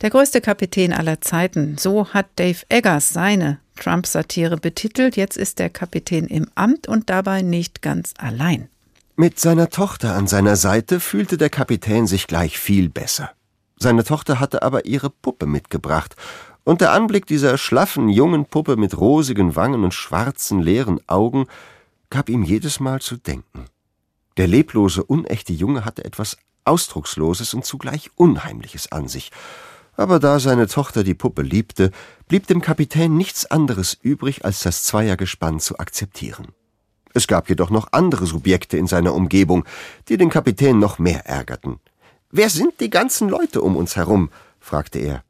Der größte Kapitän aller Zeiten, so hat Dave Eggers seine Trump-Satire betitelt. Jetzt ist der Kapitän im Amt und dabei nicht ganz allein. Mit seiner Tochter an seiner Seite fühlte der Kapitän sich gleich viel besser. Seine Tochter hatte aber ihre Puppe mitgebracht und der Anblick dieser schlaffen jungen Puppe mit rosigen Wangen und schwarzen, leeren Augen gab ihm jedes Mal zu denken. Der leblose, unechte Junge hatte etwas Ausdrucksloses und zugleich Unheimliches an sich, aber da seine Tochter die Puppe liebte, blieb dem Kapitän nichts anderes übrig, als das Zweiergespann zu akzeptieren. Es gab jedoch noch andere Subjekte in seiner Umgebung, die den Kapitän noch mehr ärgerten. Wer sind die ganzen Leute um uns herum? fragte er.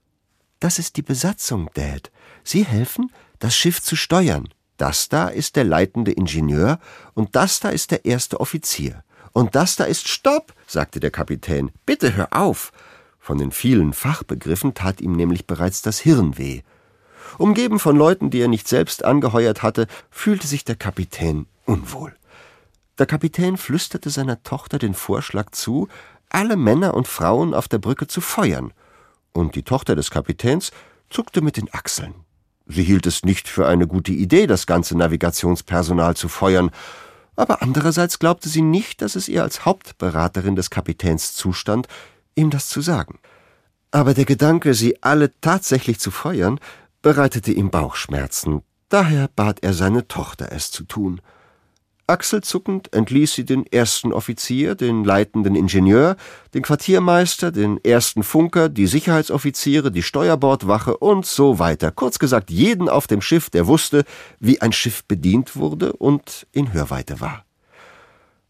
Das ist die Besatzung, Dad. Sie helfen, das Schiff zu steuern. Das da ist der leitende Ingenieur und das da ist der erste Offizier. Und das da ist Stopp, sagte der Kapitän. Bitte hör auf. Von den vielen Fachbegriffen tat ihm nämlich bereits das Hirn weh. Umgeben von Leuten, die er nicht selbst angeheuert hatte, fühlte sich der Kapitän unwohl. Der Kapitän flüsterte seiner Tochter den Vorschlag zu, alle Männer und Frauen auf der Brücke zu feuern und die Tochter des Kapitäns zuckte mit den Achseln. Sie hielt es nicht für eine gute Idee, das ganze Navigationspersonal zu feuern, aber andererseits glaubte sie nicht, dass es ihr als Hauptberaterin des Kapitäns zustand, ihm das zu sagen. Aber der Gedanke, sie alle tatsächlich zu feuern, bereitete ihm Bauchschmerzen, daher bat er seine Tochter es zu tun. Achselzuckend entließ sie den ersten Offizier, den leitenden Ingenieur, den Quartiermeister, den ersten Funker, die Sicherheitsoffiziere, die Steuerbordwache und so weiter. Kurz gesagt, jeden auf dem Schiff, der wusste, wie ein Schiff bedient wurde und in Hörweite war.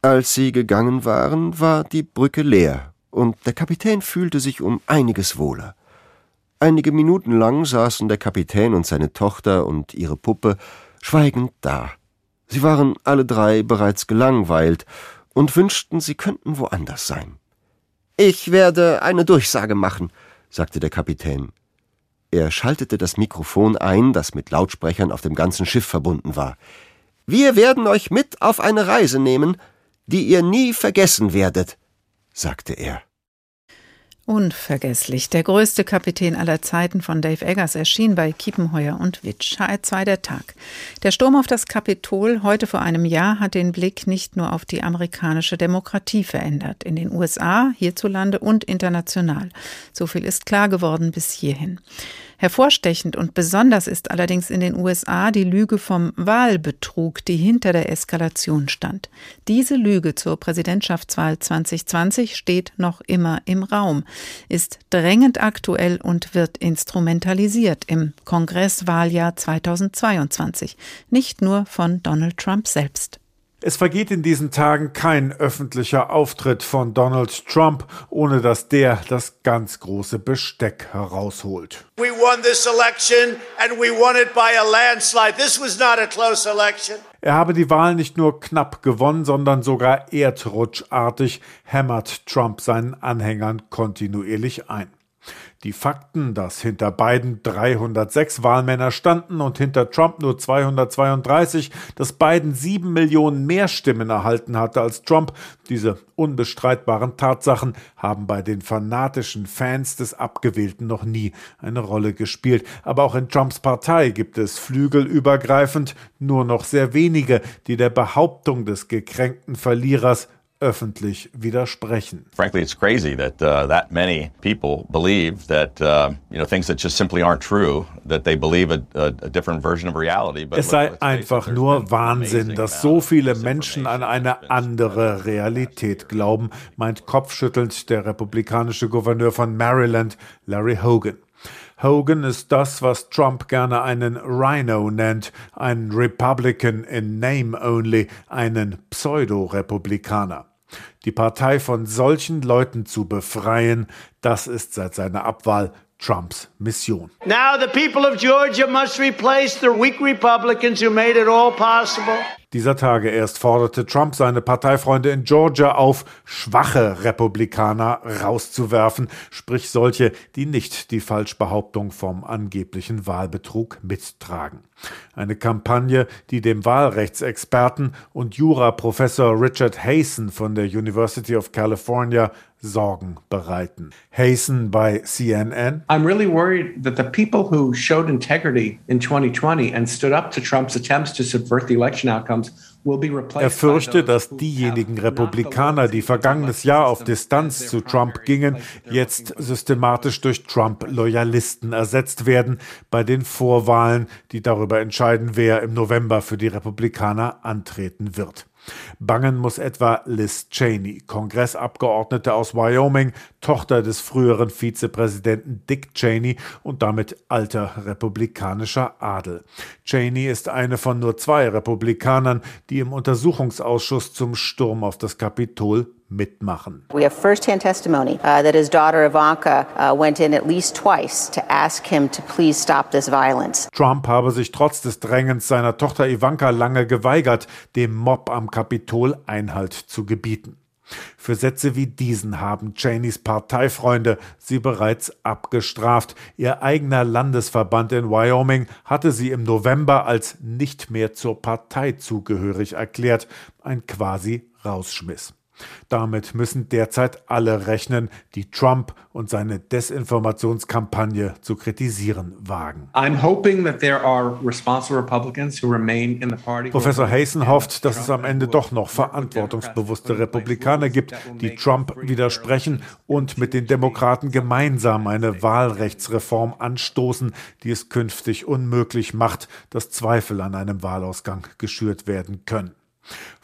Als sie gegangen waren, war die Brücke leer, und der Kapitän fühlte sich um einiges wohler. Einige Minuten lang saßen der Kapitän und seine Tochter und ihre Puppe schweigend da. Sie waren alle drei bereits gelangweilt und wünschten, sie könnten woanders sein. Ich werde eine Durchsage machen, sagte der Kapitän. Er schaltete das Mikrofon ein, das mit Lautsprechern auf dem ganzen Schiff verbunden war. Wir werden euch mit auf eine Reise nehmen. die ihr nie vergessen werdet, sagte er. Unvergesslich. Der größte Kapitän aller Zeiten von Dave Eggers erschien bei Kiepenheuer und Witsch. HR2 der Tag. Der Sturm auf das Kapitol heute vor einem Jahr hat den Blick nicht nur auf die amerikanische Demokratie verändert. In den USA, hierzulande und international. So viel ist klar geworden bis hierhin. Hervorstechend und besonders ist allerdings in den USA die Lüge vom Wahlbetrug, die hinter der Eskalation stand. Diese Lüge zur Präsidentschaftswahl 2020 steht noch immer im Raum, ist drängend aktuell und wird instrumentalisiert im Kongresswahljahr 2022, nicht nur von Donald Trump selbst. Es vergeht in diesen Tagen kein öffentlicher Auftritt von Donald Trump, ohne dass der das ganz große Besteck herausholt. We won this election and we won it by a landslide. This was not a close election. Er habe die Wahl nicht nur knapp gewonnen, sondern sogar erdrutschartig hämmert Trump seinen Anhängern kontinuierlich ein. Die Fakten, dass hinter Biden 306 Wahlmänner standen und hinter Trump nur 232, dass Biden sieben Millionen mehr Stimmen erhalten hatte als Trump, diese unbestreitbaren Tatsachen haben bei den fanatischen Fans des Abgewählten noch nie eine Rolle gespielt. Aber auch in Trumps Partei gibt es flügelübergreifend nur noch sehr wenige, die der Behauptung des gekränkten Verlierers öffentlich widersprechen. Frankly, it's crazy that uh, that many people believe that uh, you know things that just simply aren't true, that they believe a, a, a different version of reality. But es sei einfach nur Wahnsinn, dass so viele Menschen an eine andere Realität glauben, meint kopfschüttelnd der republikanische Gouverneur von Maryland, Larry Hogan. Hogan ist das, was Trump gerne einen Rhino nennt, einen Republican in Name only, einen Pseudo-Republikaner. Die Partei von solchen Leuten zu befreien, das ist seit seiner Abwahl Trumps Mission. Now the people of Georgia must replace the weak Republicans who made it all possible. Dieser Tage erst forderte Trump seine Parteifreunde in Georgia auf, schwache Republikaner rauszuwerfen, sprich solche, die nicht die Falschbehauptung vom angeblichen Wahlbetrug mittragen. Eine Kampagne, die dem Wahlrechtsexperten und Juraprofessor Richard Hasen von der University of California Sorgen bereiten. Hazen bei CNN. I'm really worried that the people who showed integrity in 2020 and stood up to Trump's attempts to subvert the election outcomes er fürchte, dass diejenigen Republikaner, die vergangenes Jahr auf Distanz zu Trump gingen, jetzt systematisch durch Trump-Loyalisten ersetzt werden bei den Vorwahlen, die darüber entscheiden, wer im November für die Republikaner antreten wird. Bangen muss etwa Liz Cheney, Kongressabgeordnete aus Wyoming, Tochter des früheren Vizepräsidenten Dick Cheney und damit alter republikanischer Adel. Cheney ist eine von nur zwei Republikanern, die im Untersuchungsausschuss zum Sturm auf das Kapitol mitmachen. We have first-hand testimony uh, that his daughter Ivanka uh, went in at least twice to ask him to please stop this violence. Trump habe sich trotz des Drängens seiner Tochter Ivanka lange geweigert, dem Mob am Kapitol Einhalt zu gebieten. Für Sätze wie diesen haben Cheneys Parteifreunde sie bereits abgestraft. Ihr eigener Landesverband in Wyoming hatte sie im November als nicht mehr zur Partei zugehörig erklärt, ein quasi Rausschmiss. Damit müssen derzeit alle rechnen, die Trump und seine Desinformationskampagne zu kritisieren wagen. Professor Hazen hofft, dass es am Ende doch noch verantwortungsbewusste Republikaner gibt, die Trump widersprechen und mit den Demokraten gemeinsam eine Wahlrechtsreform anstoßen, die es künftig unmöglich macht, dass Zweifel an einem Wahlausgang geschürt werden können.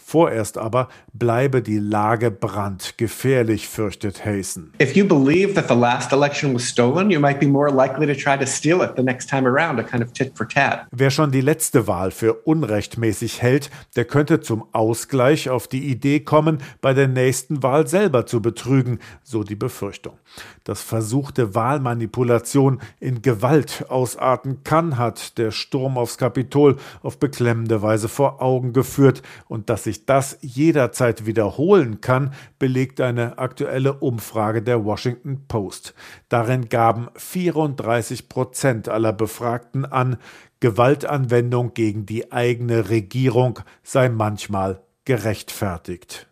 Vorerst aber bleibe die Lage brandgefährlich, fürchtet Hazen. If you believe that the last election was stolen, you might be more likely to try to steal it the next time around, a kind of tit for tat. Wer schon die letzte Wahl für unrechtmäßig hält, der könnte zum Ausgleich auf die Idee kommen, bei der nächsten Wahl selber zu betrügen, so die Befürchtung. Dass versuchte Wahlmanipulation in Gewalt ausarten kann, hat der Sturm aufs Kapitol auf beklemmende Weise vor Augen geführt und dass sich das jederzeit wiederholen kann, belegt eine aktuelle Umfrage der Washington Post. Darin gaben 34 Prozent aller Befragten an, Gewaltanwendung gegen die eigene Regierung sei manchmal gerechtfertigt.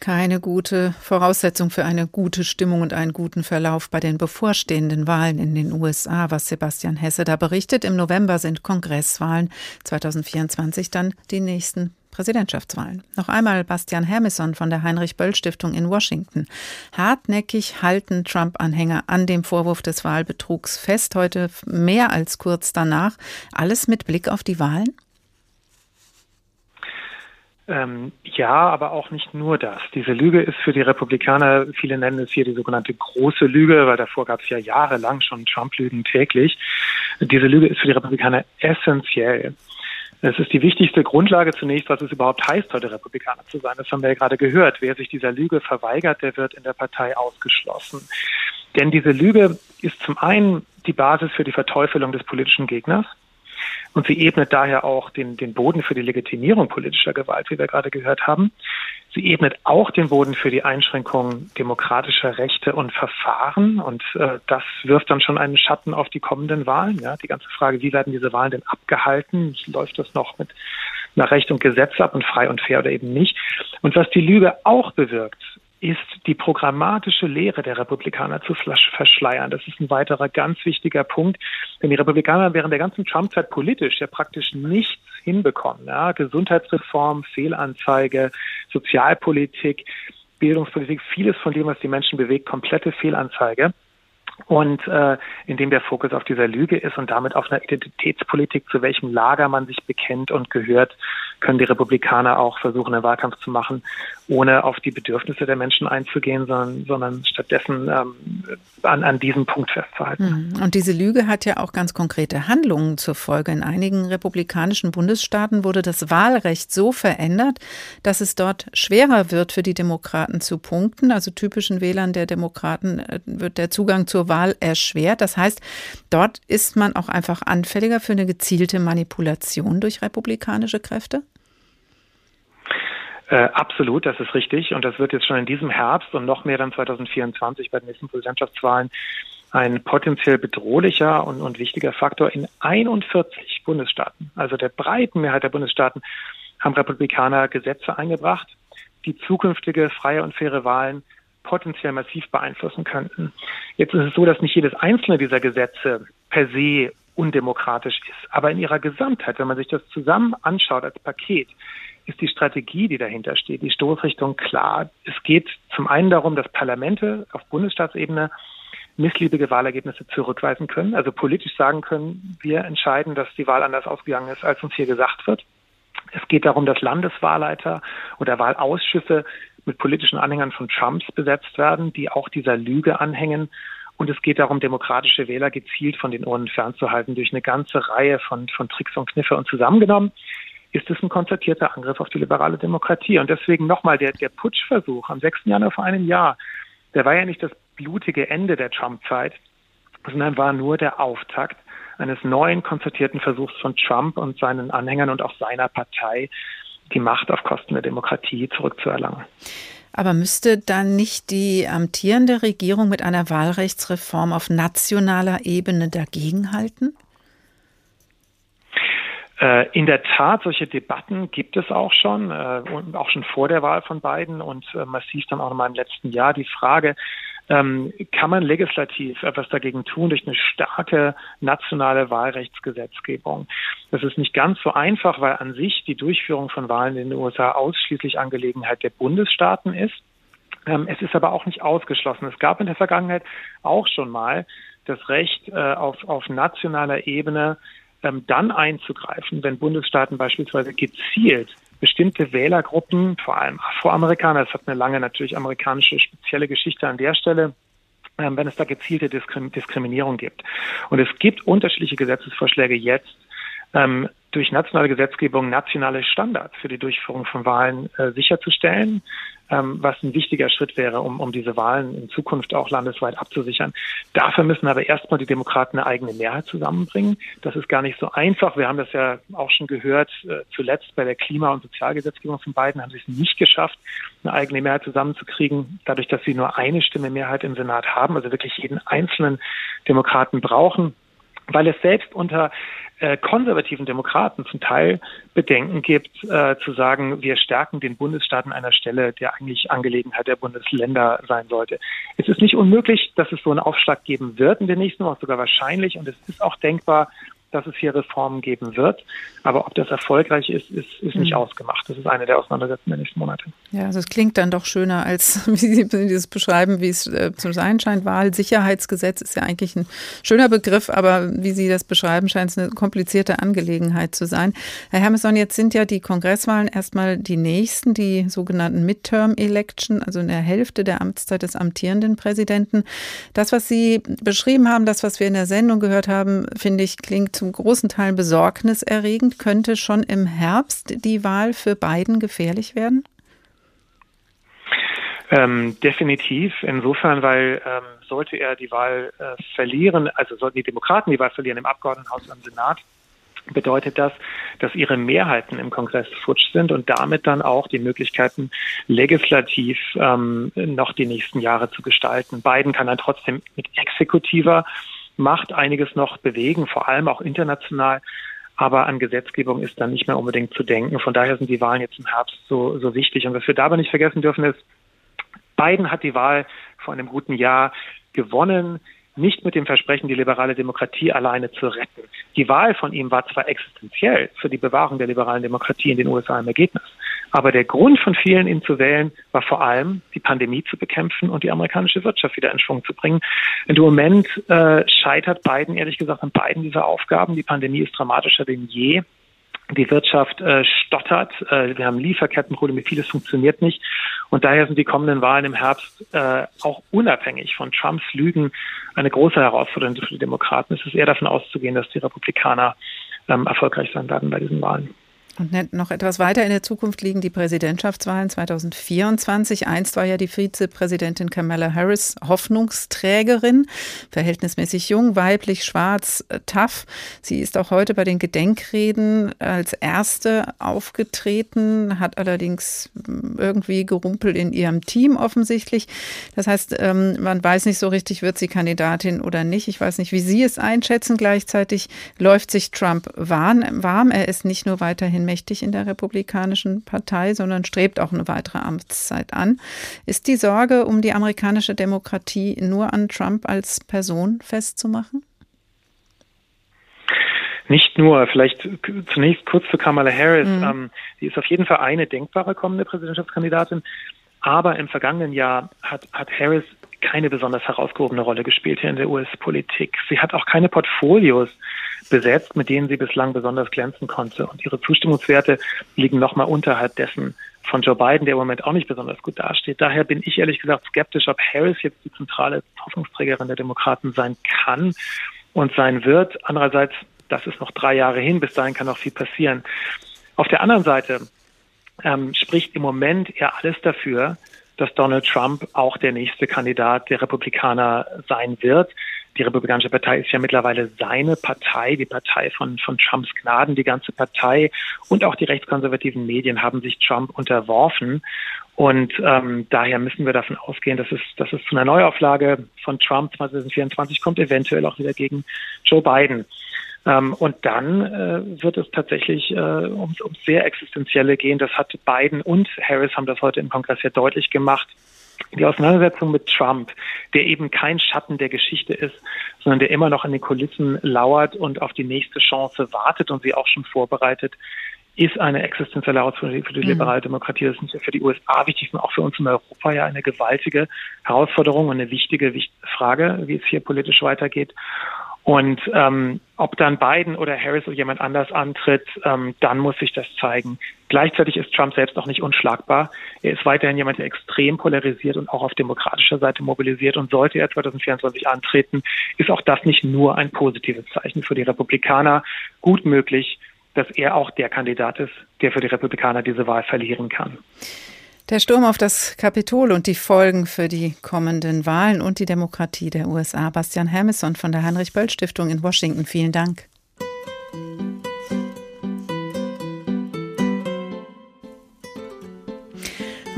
Keine gute Voraussetzung für eine gute Stimmung und einen guten Verlauf bei den bevorstehenden Wahlen in den USA, was Sebastian Hesse da berichtet. Im November sind Kongresswahlen, 2024 dann die nächsten Präsidentschaftswahlen. Noch einmal Bastian Hermison von der Heinrich-Böll-Stiftung in Washington. Hartnäckig halten Trump-Anhänger an dem Vorwurf des Wahlbetrugs fest, heute mehr als kurz danach. Alles mit Blick auf die Wahlen? Ähm, ja, aber auch nicht nur das. Diese Lüge ist für die Republikaner, viele nennen es hier die sogenannte große Lüge, weil davor gab es ja jahrelang schon Trump-Lügen täglich. Diese Lüge ist für die Republikaner essentiell. Es ist die wichtigste Grundlage zunächst, was es überhaupt heißt, heute Republikaner zu sein. Das haben wir ja gerade gehört. Wer sich dieser Lüge verweigert, der wird in der Partei ausgeschlossen. Denn diese Lüge ist zum einen die Basis für die Verteufelung des politischen Gegners. Und sie ebnet daher auch den, den Boden für die Legitimierung politischer Gewalt, wie wir gerade gehört haben. Sie ebnet auch den Boden für die Einschränkung demokratischer Rechte und Verfahren. Und äh, das wirft dann schon einen Schatten auf die kommenden Wahlen. Ja? Die ganze Frage, wie werden diese Wahlen denn abgehalten? Läuft das noch mit nach Recht und Gesetz ab und frei und fair oder eben nicht? Und was die Lüge auch bewirkt, ist die programmatische Lehre der Republikaner zu verschleiern. Das ist ein weiterer ganz wichtiger Punkt, denn die Republikaner während der ganzen Trump-Zeit politisch ja praktisch nichts hinbekommen. Ja, Gesundheitsreform, Fehlanzeige, Sozialpolitik, Bildungspolitik, vieles von dem, was die Menschen bewegt, komplette Fehlanzeige und äh, indem der Fokus auf dieser Lüge ist und damit auf einer Identitätspolitik, zu welchem Lager man sich bekennt und gehört, können die Republikaner auch versuchen, einen Wahlkampf zu machen, ohne auf die Bedürfnisse der Menschen einzugehen, sondern, sondern stattdessen ähm, an, an diesem Punkt festzuhalten. Mhm. Und diese Lüge hat ja auch ganz konkrete Handlungen zur Folge. In einigen republikanischen Bundesstaaten wurde das Wahlrecht so verändert, dass es dort schwerer wird für die Demokraten zu punkten. Also typischen Wählern der Demokraten äh, wird der Zugang zur Wahl erschwert. Das heißt, dort ist man auch einfach anfälliger für eine gezielte Manipulation durch republikanische Kräfte? Äh, absolut, das ist richtig. Und das wird jetzt schon in diesem Herbst und noch mehr dann 2024 bei den nächsten Präsidentschaftswahlen ein potenziell bedrohlicher und, und wichtiger Faktor in 41 Bundesstaaten. Also der breiten Mehrheit der Bundesstaaten haben Republikaner Gesetze eingebracht, die zukünftige freie und faire Wahlen potenziell massiv beeinflussen könnten. Jetzt ist es so, dass nicht jedes einzelne dieser Gesetze per se undemokratisch ist. Aber in ihrer Gesamtheit, wenn man sich das zusammen anschaut als Paket, ist die Strategie, die dahinter steht, die Stoßrichtung klar. Es geht zum einen darum, dass Parlamente auf Bundesstaatsebene missliebige Wahlergebnisse zurückweisen können, also politisch sagen können, wir entscheiden, dass die Wahl anders ausgegangen ist, als uns hier gesagt wird. Es geht darum, dass Landeswahlleiter oder Wahlausschüsse mit politischen Anhängern von Trumps besetzt werden, die auch dieser Lüge anhängen. Und es geht darum, demokratische Wähler gezielt von den Urnen fernzuhalten durch eine ganze Reihe von, von Tricks und Kniffe. Und zusammengenommen ist es ein konzertierter Angriff auf die liberale Demokratie. Und deswegen nochmal der, der Putschversuch am 6. Januar vor einem Jahr, der war ja nicht das blutige Ende der Trump-Zeit, sondern war nur der Auftakt eines neuen konzertierten Versuchs von Trump und seinen Anhängern und auch seiner Partei, die Macht auf Kosten der Demokratie zurückzuerlangen. Aber müsste dann nicht die amtierende Regierung mit einer Wahlrechtsreform auf nationaler Ebene dagegenhalten? Äh, in der Tat, solche Debatten gibt es auch schon, äh, auch schon vor der Wahl von beiden und äh, massiv dann auch nochmal im letzten Jahr. Die Frage, ähm, kann man legislativ etwas dagegen tun durch eine starke nationale Wahlrechtsgesetzgebung? Das ist nicht ganz so einfach, weil an sich die Durchführung von Wahlen in den USA ausschließlich Angelegenheit der Bundesstaaten ist. Ähm, es ist aber auch nicht ausgeschlossen. Es gab in der Vergangenheit auch schon mal das Recht, auf, auf nationaler Ebene ähm, dann einzugreifen, wenn Bundesstaaten beispielsweise gezielt bestimmte Wählergruppen, vor allem Afroamerikaner, das hat eine lange natürlich amerikanische spezielle Geschichte an der Stelle, ähm, wenn es da gezielte Diskrim Diskriminierung gibt. Und es gibt unterschiedliche Gesetzesvorschläge jetzt, ähm, durch nationale Gesetzgebung nationale Standards für die Durchführung von Wahlen äh, sicherzustellen ähm, was ein wichtiger Schritt wäre, um, um diese Wahlen in Zukunft auch landesweit abzusichern. Dafür müssen aber erstmal die Demokraten eine eigene Mehrheit zusammenbringen. Das ist gar nicht so einfach. Wir haben das ja auch schon gehört, äh, zuletzt bei der Klima- und Sozialgesetzgebung von beiden haben sie es nicht geschafft, eine eigene Mehrheit zusammenzukriegen, dadurch, dass sie nur eine Stimme Mehrheit im Senat haben, also wirklich jeden einzelnen Demokraten brauchen. Weil es selbst unter äh, konservativen Demokraten zum Teil Bedenken gibt, äh, zu sagen, wir stärken den Bundesstaat an einer Stelle, der eigentlich Angelegenheit der Bundesländer sein sollte. Es ist nicht unmöglich, dass es so einen Aufschlag geben wird in den nächsten Wochen, sogar wahrscheinlich. Und es ist auch denkbar, dass es hier Reformen geben wird. Aber ob das erfolgreich ist, ist, ist nicht mhm. ausgemacht. Das ist eine der Auseinandersetzungen der nächsten Monate. Ja, also es klingt dann doch schöner, als wie Sie das beschreiben, wie es äh, zu sein scheint. Wahlsicherheitsgesetz ist ja eigentlich ein schöner Begriff, aber wie Sie das beschreiben, scheint es eine komplizierte Angelegenheit zu sein. Herr Hermeson, jetzt sind ja die Kongresswahlen erstmal die nächsten, die sogenannten Midterm-Election, also in der Hälfte der Amtszeit des amtierenden Präsidenten. Das, was Sie beschrieben haben, das, was wir in der Sendung gehört haben, finde ich, klingt zum großen Teil besorgniserregend. Könnte schon im Herbst die Wahl für Biden gefährlich werden? Ähm, definitiv. Insofern, weil ähm, sollte er die Wahl äh, verlieren, also sollten die Demokraten die Wahl verlieren im Abgeordnetenhaus und im Senat, bedeutet das, dass ihre Mehrheiten im Kongress futsch sind und damit dann auch die Möglichkeiten, legislativ ähm, noch die nächsten Jahre zu gestalten. Biden kann dann trotzdem mit exekutiver Macht einiges noch bewegen, vor allem auch international. Aber an Gesetzgebung ist dann nicht mehr unbedingt zu denken. Von daher sind die Wahlen jetzt im Herbst so, so wichtig. Und was wir dabei nicht vergessen dürfen ist, Biden hat die Wahl vor einem guten Jahr gewonnen nicht mit dem Versprechen, die liberale Demokratie alleine zu retten. Die Wahl von ihm war zwar existenziell für die Bewahrung der liberalen Demokratie in den USA im Ergebnis, aber der Grund von vielen, ihn zu wählen, war vor allem, die Pandemie zu bekämpfen und die amerikanische Wirtschaft wieder in Schwung zu bringen. Im Moment äh, scheitert Biden, ehrlich gesagt, an beiden dieser Aufgaben. Die Pandemie ist dramatischer denn je. Die Wirtschaft äh, stottert. Äh, wir haben Lieferkettenprobleme. Vieles funktioniert nicht. Und daher sind die kommenden Wahlen im Herbst äh, auch unabhängig von Trumps Lügen eine große Herausforderung für die Demokraten. Es ist eher davon auszugehen, dass die Republikaner ähm, erfolgreich sein werden bei diesen Wahlen. Und noch etwas weiter in der Zukunft liegen die Präsidentschaftswahlen 2024. Einst war ja die Vizepräsidentin Kamala Harris Hoffnungsträgerin, verhältnismäßig jung, weiblich, schwarz, äh, tough. Sie ist auch heute bei den Gedenkreden als erste aufgetreten, hat allerdings hm, irgendwie gerumpelt in ihrem Team offensichtlich. Das heißt, ähm, man weiß nicht so richtig, wird sie Kandidatin oder nicht. Ich weiß nicht, wie Sie es einschätzen. Gleichzeitig läuft sich Trump warm. Er ist nicht nur weiterhin mächtig in der Republikanischen Partei, sondern strebt auch eine weitere Amtszeit an. Ist die Sorge um die amerikanische Demokratie nur an Trump als Person festzumachen? Nicht nur, vielleicht zunächst kurz zu Kamala Harris. Mhm. Ähm, die ist auf jeden Fall eine denkbare kommende Präsidentschaftskandidatin. Aber im vergangenen Jahr hat, hat Harris keine besonders herausgehobene Rolle gespielt hier in der US-Politik. Sie hat auch keine Portfolios besetzt, mit denen sie bislang besonders glänzen konnte. Und ihre Zustimmungswerte liegen nochmal unterhalb dessen von Joe Biden, der im Moment auch nicht besonders gut dasteht. Daher bin ich ehrlich gesagt skeptisch, ob Harris jetzt die zentrale Hoffnungsträgerin der Demokraten sein kann und sein wird. Andererseits, das ist noch drei Jahre hin, bis dahin kann noch viel passieren. Auf der anderen Seite ähm, spricht im Moment eher alles dafür, dass Donald Trump auch der nächste Kandidat der Republikaner sein wird. Die Republikanische Partei ist ja mittlerweile seine Partei, die Partei von, von Trumps Gnaden. Die ganze Partei und auch die rechtskonservativen Medien haben sich Trump unterworfen. Und ähm, daher müssen wir davon ausgehen, dass es, dass es zu einer Neuauflage von Trump 2024 kommt, eventuell auch wieder gegen Joe Biden. Ähm, und dann äh, wird es tatsächlich äh, ums, ums sehr Existenzielle gehen. Das hat Biden und Harris haben das heute im Kongress ja deutlich gemacht. Die Auseinandersetzung mit Trump, der eben kein Schatten der Geschichte ist, sondern der immer noch an den Kulissen lauert und auf die nächste Chance wartet und sie auch schon vorbereitet, ist eine existenzielle Herausforderung für die mhm. liberale Demokratie. Das ist nicht nur für die USA wichtig, sondern auch für uns in Europa ja eine gewaltige Herausforderung und eine wichtige Frage, wie es hier politisch weitergeht. Und ähm, ob dann Biden oder Harris oder jemand anders antritt, ähm, dann muss sich das zeigen. Gleichzeitig ist Trump selbst auch nicht unschlagbar. Er ist weiterhin jemand, der extrem polarisiert und auch auf demokratischer Seite mobilisiert. Und sollte er 2024 antreten, ist auch das nicht nur ein positives Zeichen für die Republikaner. Gut möglich, dass er auch der Kandidat ist, der für die Republikaner diese Wahl verlieren kann. Der Sturm auf das Kapitol und die Folgen für die kommenden Wahlen und die Demokratie der USA. Bastian Hermesson von der Heinrich-Böll-Stiftung in Washington. Vielen Dank.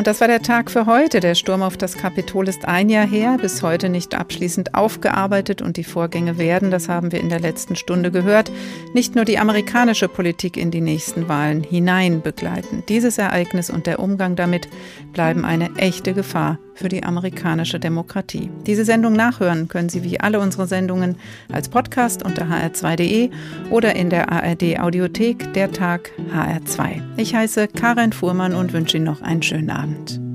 Und das war der Tag für heute. Der Sturm auf das Kapitol ist ein Jahr her, bis heute nicht abschließend aufgearbeitet und die Vorgänge werden, das haben wir in der letzten Stunde gehört, nicht nur die amerikanische Politik in die nächsten Wahlen hinein begleiten. Dieses Ereignis und der Umgang damit bleiben eine echte Gefahr für die amerikanische Demokratie. Diese Sendung nachhören können Sie wie alle unsere Sendungen als Podcast unter hr2.de oder in der ARD Audiothek der Tag HR2. Ich heiße Karin Fuhrmann und wünsche Ihnen noch einen schönen Abend.